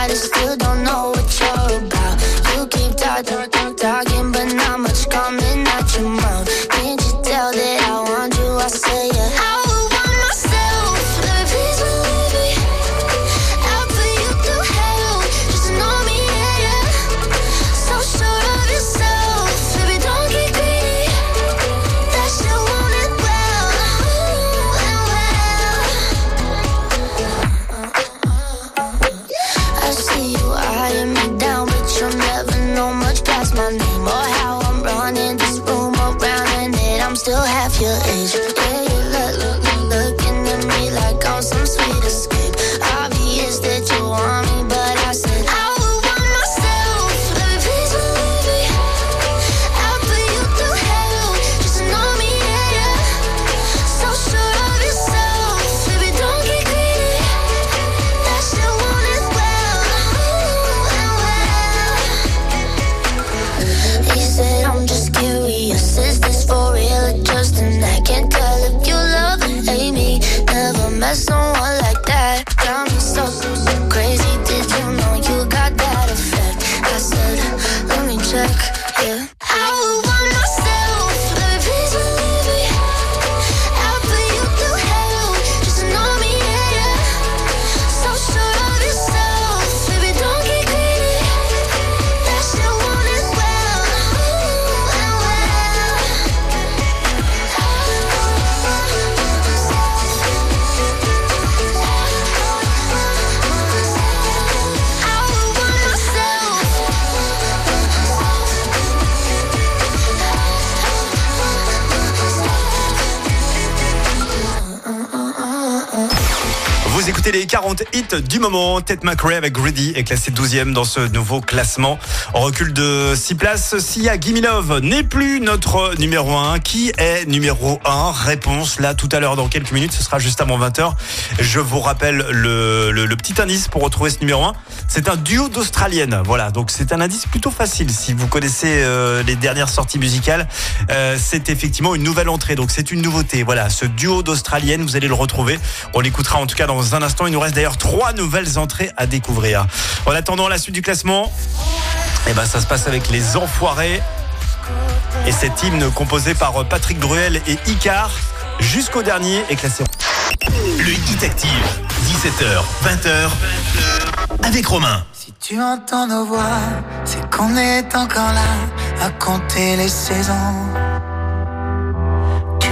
40 hits du moment. Ted McRae avec Greedy est classé 12e dans ce nouveau classement. On recule de 6 places. Sia Gimilov n'est plus notre numéro 1. Qui est numéro 1 Réponse là tout à l'heure dans quelques minutes. Ce sera juste avant 20h. Je vous rappelle le, le- le petit indice pour retrouver ce numéro 1. C'est un duo d'Australiennes. Voilà, donc c'est un indice plutôt facile. Si vous connaissez euh, les dernières sorties musicales, euh, c'est effectivement une nouvelle entrée. Donc c'est une nouveauté. Voilà, ce duo d'Australiennes, vous allez le retrouver. On l'écoutera en tout cas dans un instant. Il nous reste d'ailleurs trois nouvelles entrées à découvrir. En attendant la suite du classement, eh ben ça se passe avec les Enfoirés et cet hymne composé par Patrick Bruel et Icar jusqu'au dernier est classé. Le Hit Active, 17h, 20h, avec Romain. Si tu entends nos voix, c'est qu'on est encore là à compter les saisons.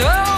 Allez,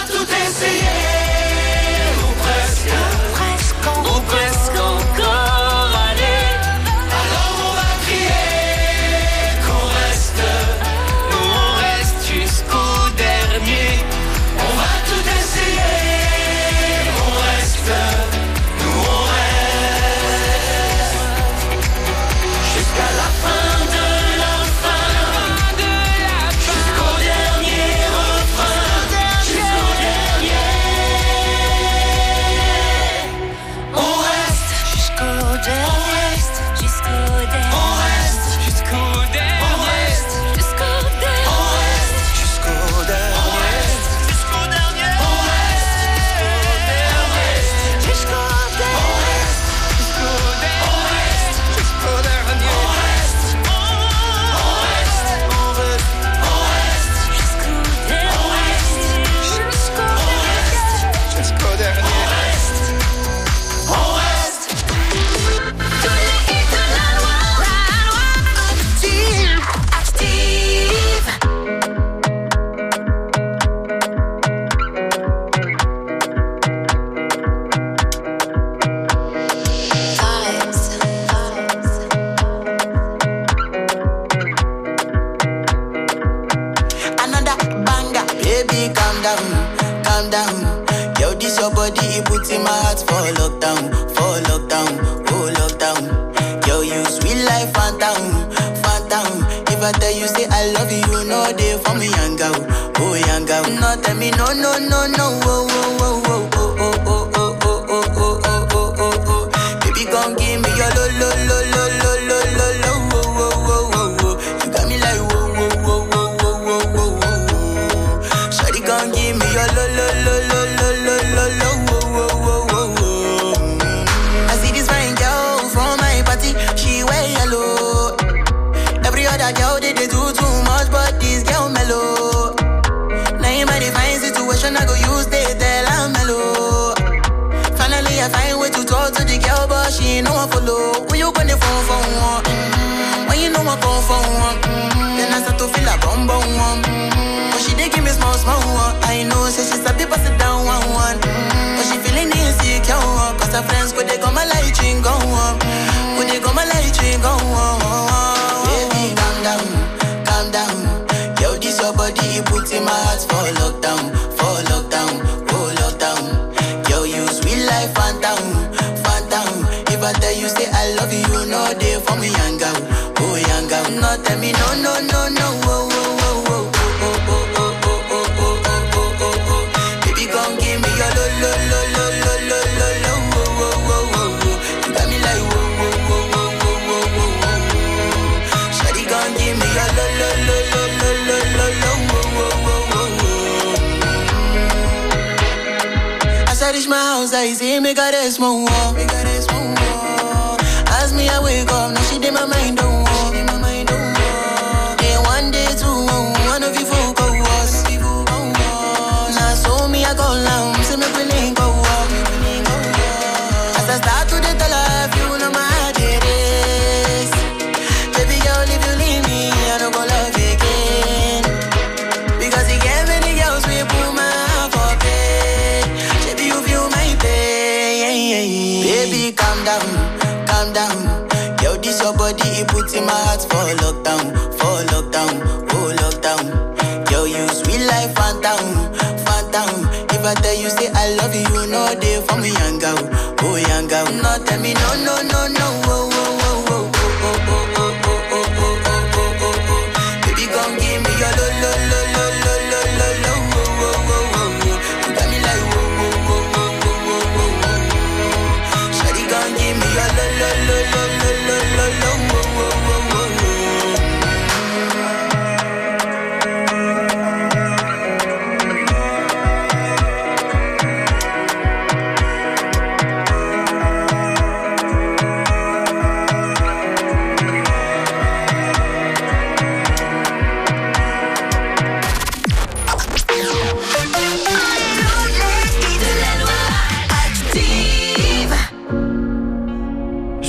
tout essayé,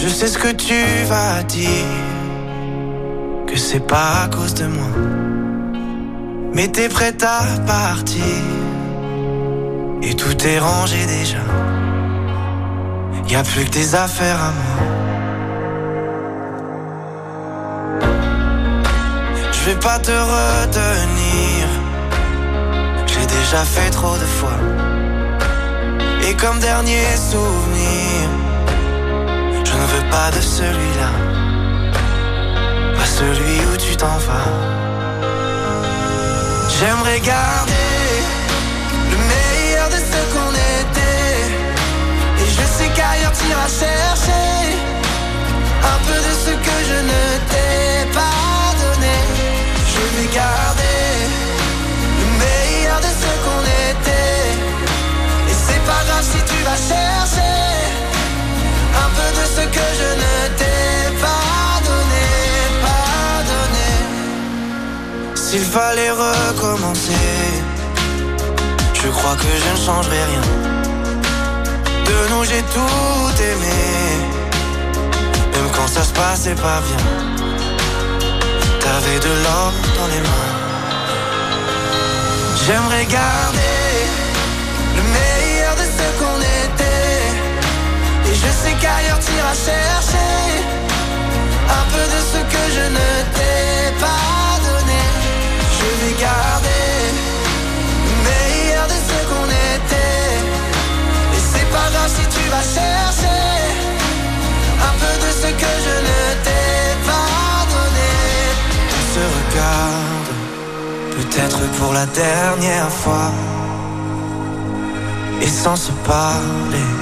Je sais ce que tu vas dire, que c'est pas à cause de moi. Mais t'es prête à partir, et tout est rangé déjà. Y a plus que des affaires à moi. Je vais pas te retenir, j'ai déjà fait trop de fois. Et comme dernier souvenir veux pas de celui-là, pas celui où tu t'en vas. J'aimerais garder le meilleur de ce qu'on était, et je sais qu'ailleurs t'iras chercher un peu de ce que je ne t'ai pas donné. Je vais garder le meilleur de ce qu'on était, et c'est pas grave si tu vas chercher ce que je ne t'ai pardonné, pardonné. S'il fallait recommencer, je crois que je ne changerai rien. De nous j'ai tout aimé, même quand ça se passait pas bien. T'avais de l'or dans les mains. J'aimerais garder Je sais qu'ailleurs t'iras chercher un peu de ce que je ne t'ai pas donné. Je vais garder le meilleur de ce qu'on était. Et c'est pas grave si tu vas chercher un peu de ce que je ne t'ai pas donné. On se regarde, peut-être pour la dernière fois, et sans se parler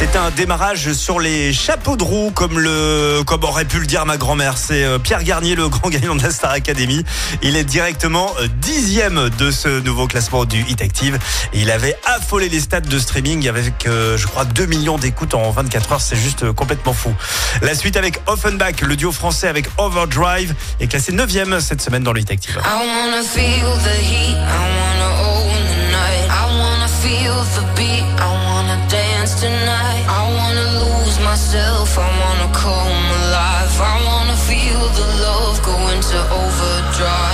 C'est un démarrage sur les chapeaux de roue, comme le, comme aurait pu le dire ma grand-mère. C'est euh, Pierre Garnier, le grand gagnant de la Star Academy. Il est directement euh, dixième de ce nouveau classement du Hit Active. Il avait affolé les stats de streaming avec, euh, je crois, 2 millions d'écoutes en 24 heures. C'est juste complètement fou. La suite avec Offenbach, le duo français avec Overdrive, est classé neuvième cette semaine dans le Hit Active. I feel the heat, I own the night. I wanna feel the beat, tonight. I wanna lose myself, I wanna come alive. I wanna feel the love go into overdrive.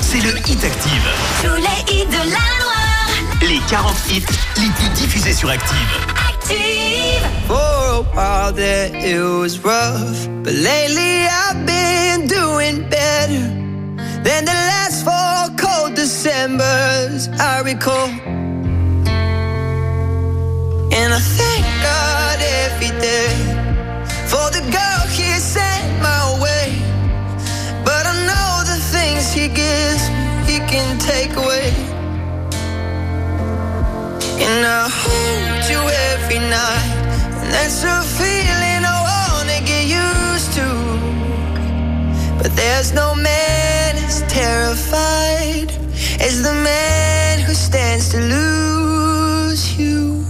C'est le Hit Active. Tous les hits de la Loire. Les 40 hits les plus diffusés sur Active. Active. For a while there it was rough, but lately I've been doing better than the last four cold Decembers I recall. And I thank God every day for the girl He gives He can take away. And I hold you every night. And that's a feeling I wanna get used to. But there's no man as terrified as the man who stands to lose you.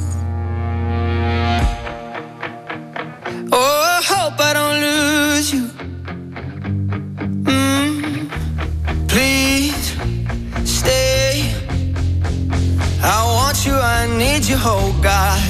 Oh, I hope I don't lose oh God.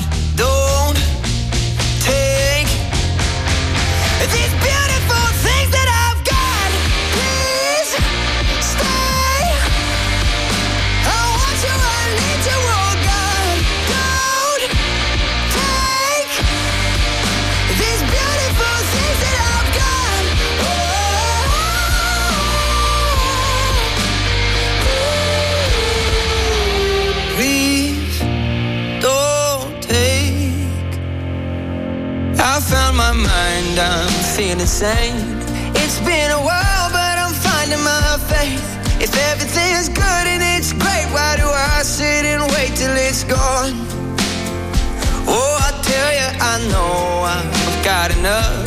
Mind, I'm feeling sane. It's been a while, but I'm finding my faith. If everything's good and it's great, why do I sit and wait till it's gone? Oh, I tell you, I know I've got enough.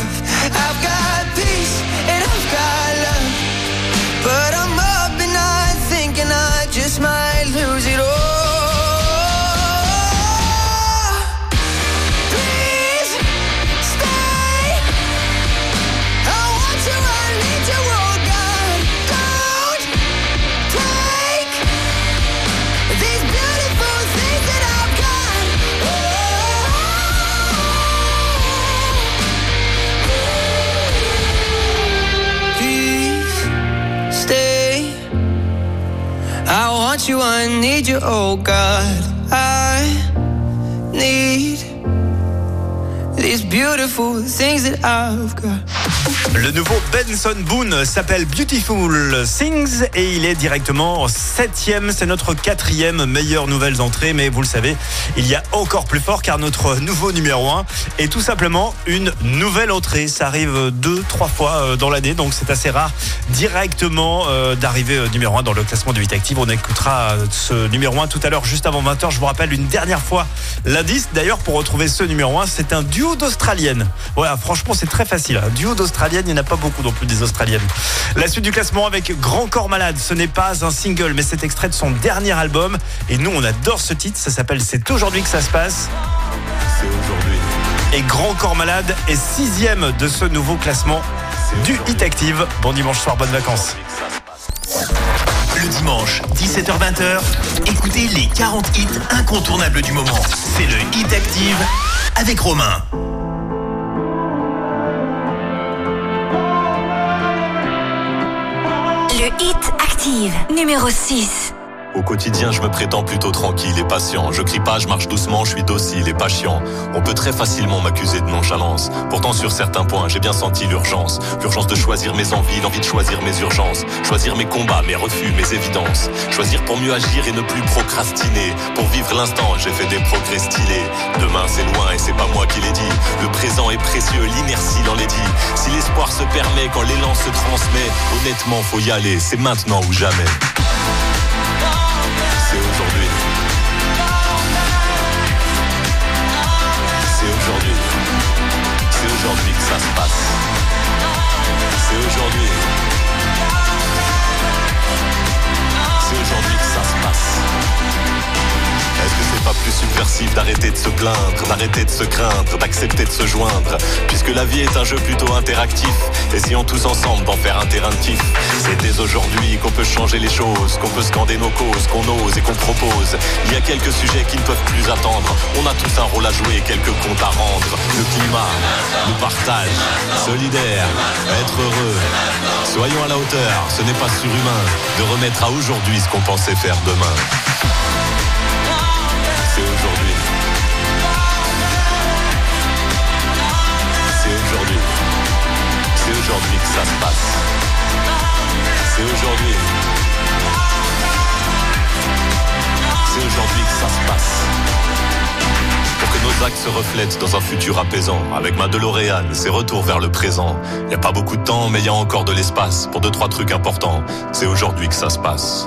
Need you, oh God. I need these beautiful things that I've got. Le nouveau Benson Boone s'appelle Beautiful Things et il est directement septième. C'est notre quatrième meilleure nouvelle entrée, mais vous le savez, il y a encore plus fort car notre nouveau numéro 1 est tout simplement une nouvelle entrée. Ça arrive deux, trois fois euh, dans l'année, donc c'est assez rare directement euh, d'arriver euh, numéro 1 dans le classement du 8 Active. On écoutera ce numéro 1 tout à l'heure, juste avant 20h. Je vous rappelle une dernière fois l'indice. D'ailleurs, pour retrouver ce numéro 1, c'est un duo d'Australiennes. Voilà, franchement, c'est très facile. Un duo d'Australiennes, il n'y en a pas beaucoup non plus des Australiennes. La suite du classement avec Grand Corps Malade. Ce n'est pas un single, mais c'est extrait de son dernier album. Et nous, on adore ce titre. Ça s'appelle C'est aujourd'hui que ça se passe. C'est aujourd'hui. Et Grand Corps Malade est sixième de ce nouveau classement du Hit Active. Bon dimanche soir, bonnes vacances. Le dimanche, 17h-20h, écoutez les 40 hits incontournables du moment. C'est le Hit Active avec Romain. Hit active, numéro 6. Au quotidien, je me prétends plutôt tranquille et patient. Je crie pas, je marche doucement, je suis docile et patient. On peut très facilement m'accuser de nonchalance. Pourtant, sur certains points, j'ai bien senti l'urgence. L'urgence de choisir mes envies, l'envie de choisir mes urgences. Choisir mes combats, mes refus, mes évidences. Choisir pour mieux agir et ne plus procrastiner. Pour vivre l'instant, j'ai fait des progrès stylés. Demain, c'est loin et c'est pas moi qui l'ai dit. Le présent est précieux, l'inertie l'en est dit. Si l'espoir se permet, quand l'élan se transmet, honnêtement, faut y aller. C'est maintenant ou jamais. D'arrêter de se plaindre, d'arrêter de se craindre, d'accepter de se joindre. Puisque la vie est un jeu plutôt interactif, essayons tous ensemble d'en faire un terrain de kiff. C'est dès aujourd'hui qu'on peut changer les choses, qu'on peut scander nos causes, qu'on ose et qu'on propose. Il y a quelques sujets qui ne peuvent plus attendre. On a tous un rôle à jouer, quelques comptes à rendre. Le climat, le partage, solidaire, être heureux. Soyons à la hauteur, ce n'est pas surhumain de remettre à aujourd'hui ce qu'on pensait faire demain. Aujourd'hui que ça se passe. C'est aujourd'hui. C'est aujourd'hui que ça se passe. Pour que nos actes se reflètent dans un futur apaisant. Avec ma DeLorean, c'est retour vers le présent. Y a pas beaucoup de temps, mais y a encore de l'espace pour deux, trois trucs importants. C'est aujourd'hui que ça se passe.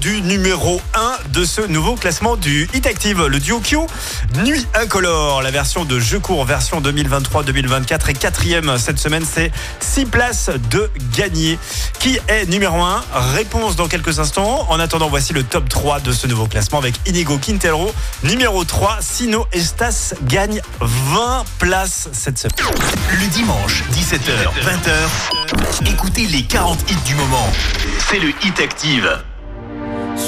Du numéro 1 de ce nouveau classement du Hit Active, le duo Q, Nuit Incolore. La version de jeu court, version 2023-2024 est quatrième cette semaine, c'est 6 places de gagné. Qui est numéro 1 Réponse dans quelques instants. En attendant, voici le top 3 de ce nouveau classement avec Inigo Quintero. Numéro 3, Sino Estas gagne 20 places cette semaine. Le dimanche, 17h, 20h, écoutez les 40 hits du moment. C'est le Hit Active.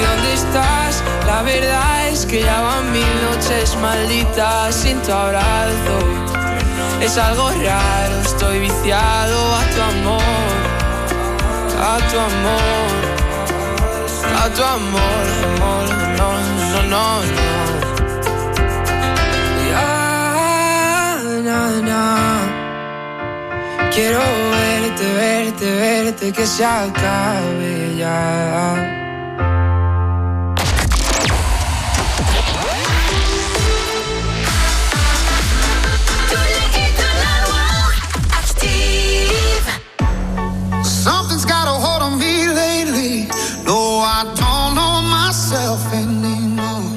¿Y dónde estás? La verdad es que ya van mil noches malditas sin tu abrazo. Es algo raro, estoy viciado a tu amor, a tu amor, a tu amor, amor, no, no, no, no. Ya, na, na. Quiero verte, verte, verte, que se acabe ya. I don't know myself anymore.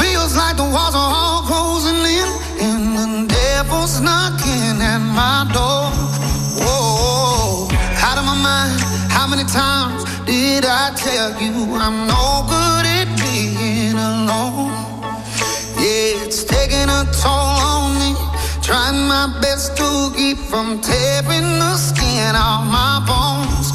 Feels like the walls are all closing in, and the devil's knocking at my door. Whoa, out of my mind. How many times did I tell you I'm no good at being alone? Yeah, it's taking a toll on me. Trying my best to keep from tearing the skin off my bones.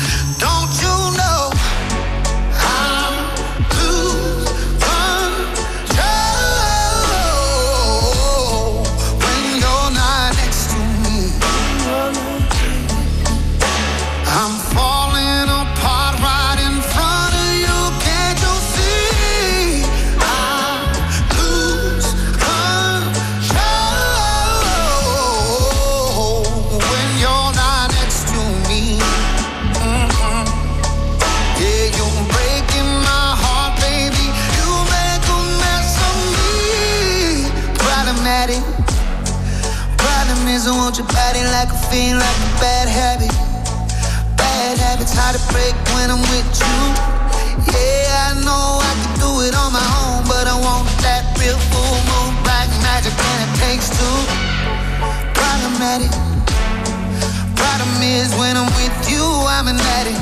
A like a bad habit. Bad habits hard to break when I'm with you. Yeah, I know I can do it on my own, but I want that real full moon black magic, and it takes two. Problematic. Problem is when I'm with you, I'm an addict,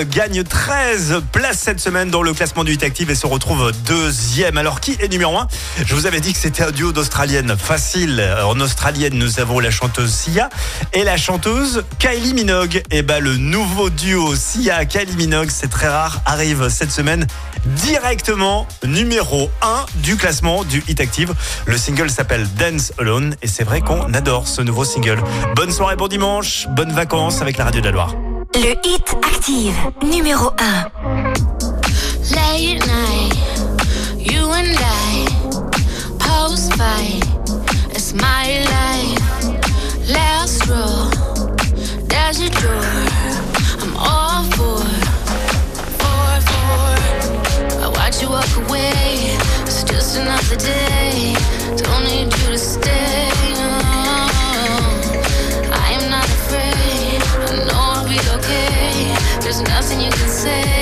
gagne 13 places cette semaine dans le classement du Hit Active et se retrouve deuxième. Alors qui est numéro 1 Je vous avais dit que c'était un duo d'Australiennes facile. En Australienne, nous avons la chanteuse Sia et la chanteuse Kylie Minogue. Et ben le nouveau duo Sia Kylie Minogue, c'est très rare, arrive cette semaine directement numéro 1 du classement du Hit Active. Le single s'appelle Dance Alone et c'est vrai qu'on adore ce nouveau single. Bonne soirée, bon dimanche, bonnes vacances avec la radio de la Loire. Le Hit Active, numéro 1. Late night, you and I, post fight, it's my life. Last row, there's your door. I'm all for, for, for. I watch you walk away. It's just another day. Don't need say.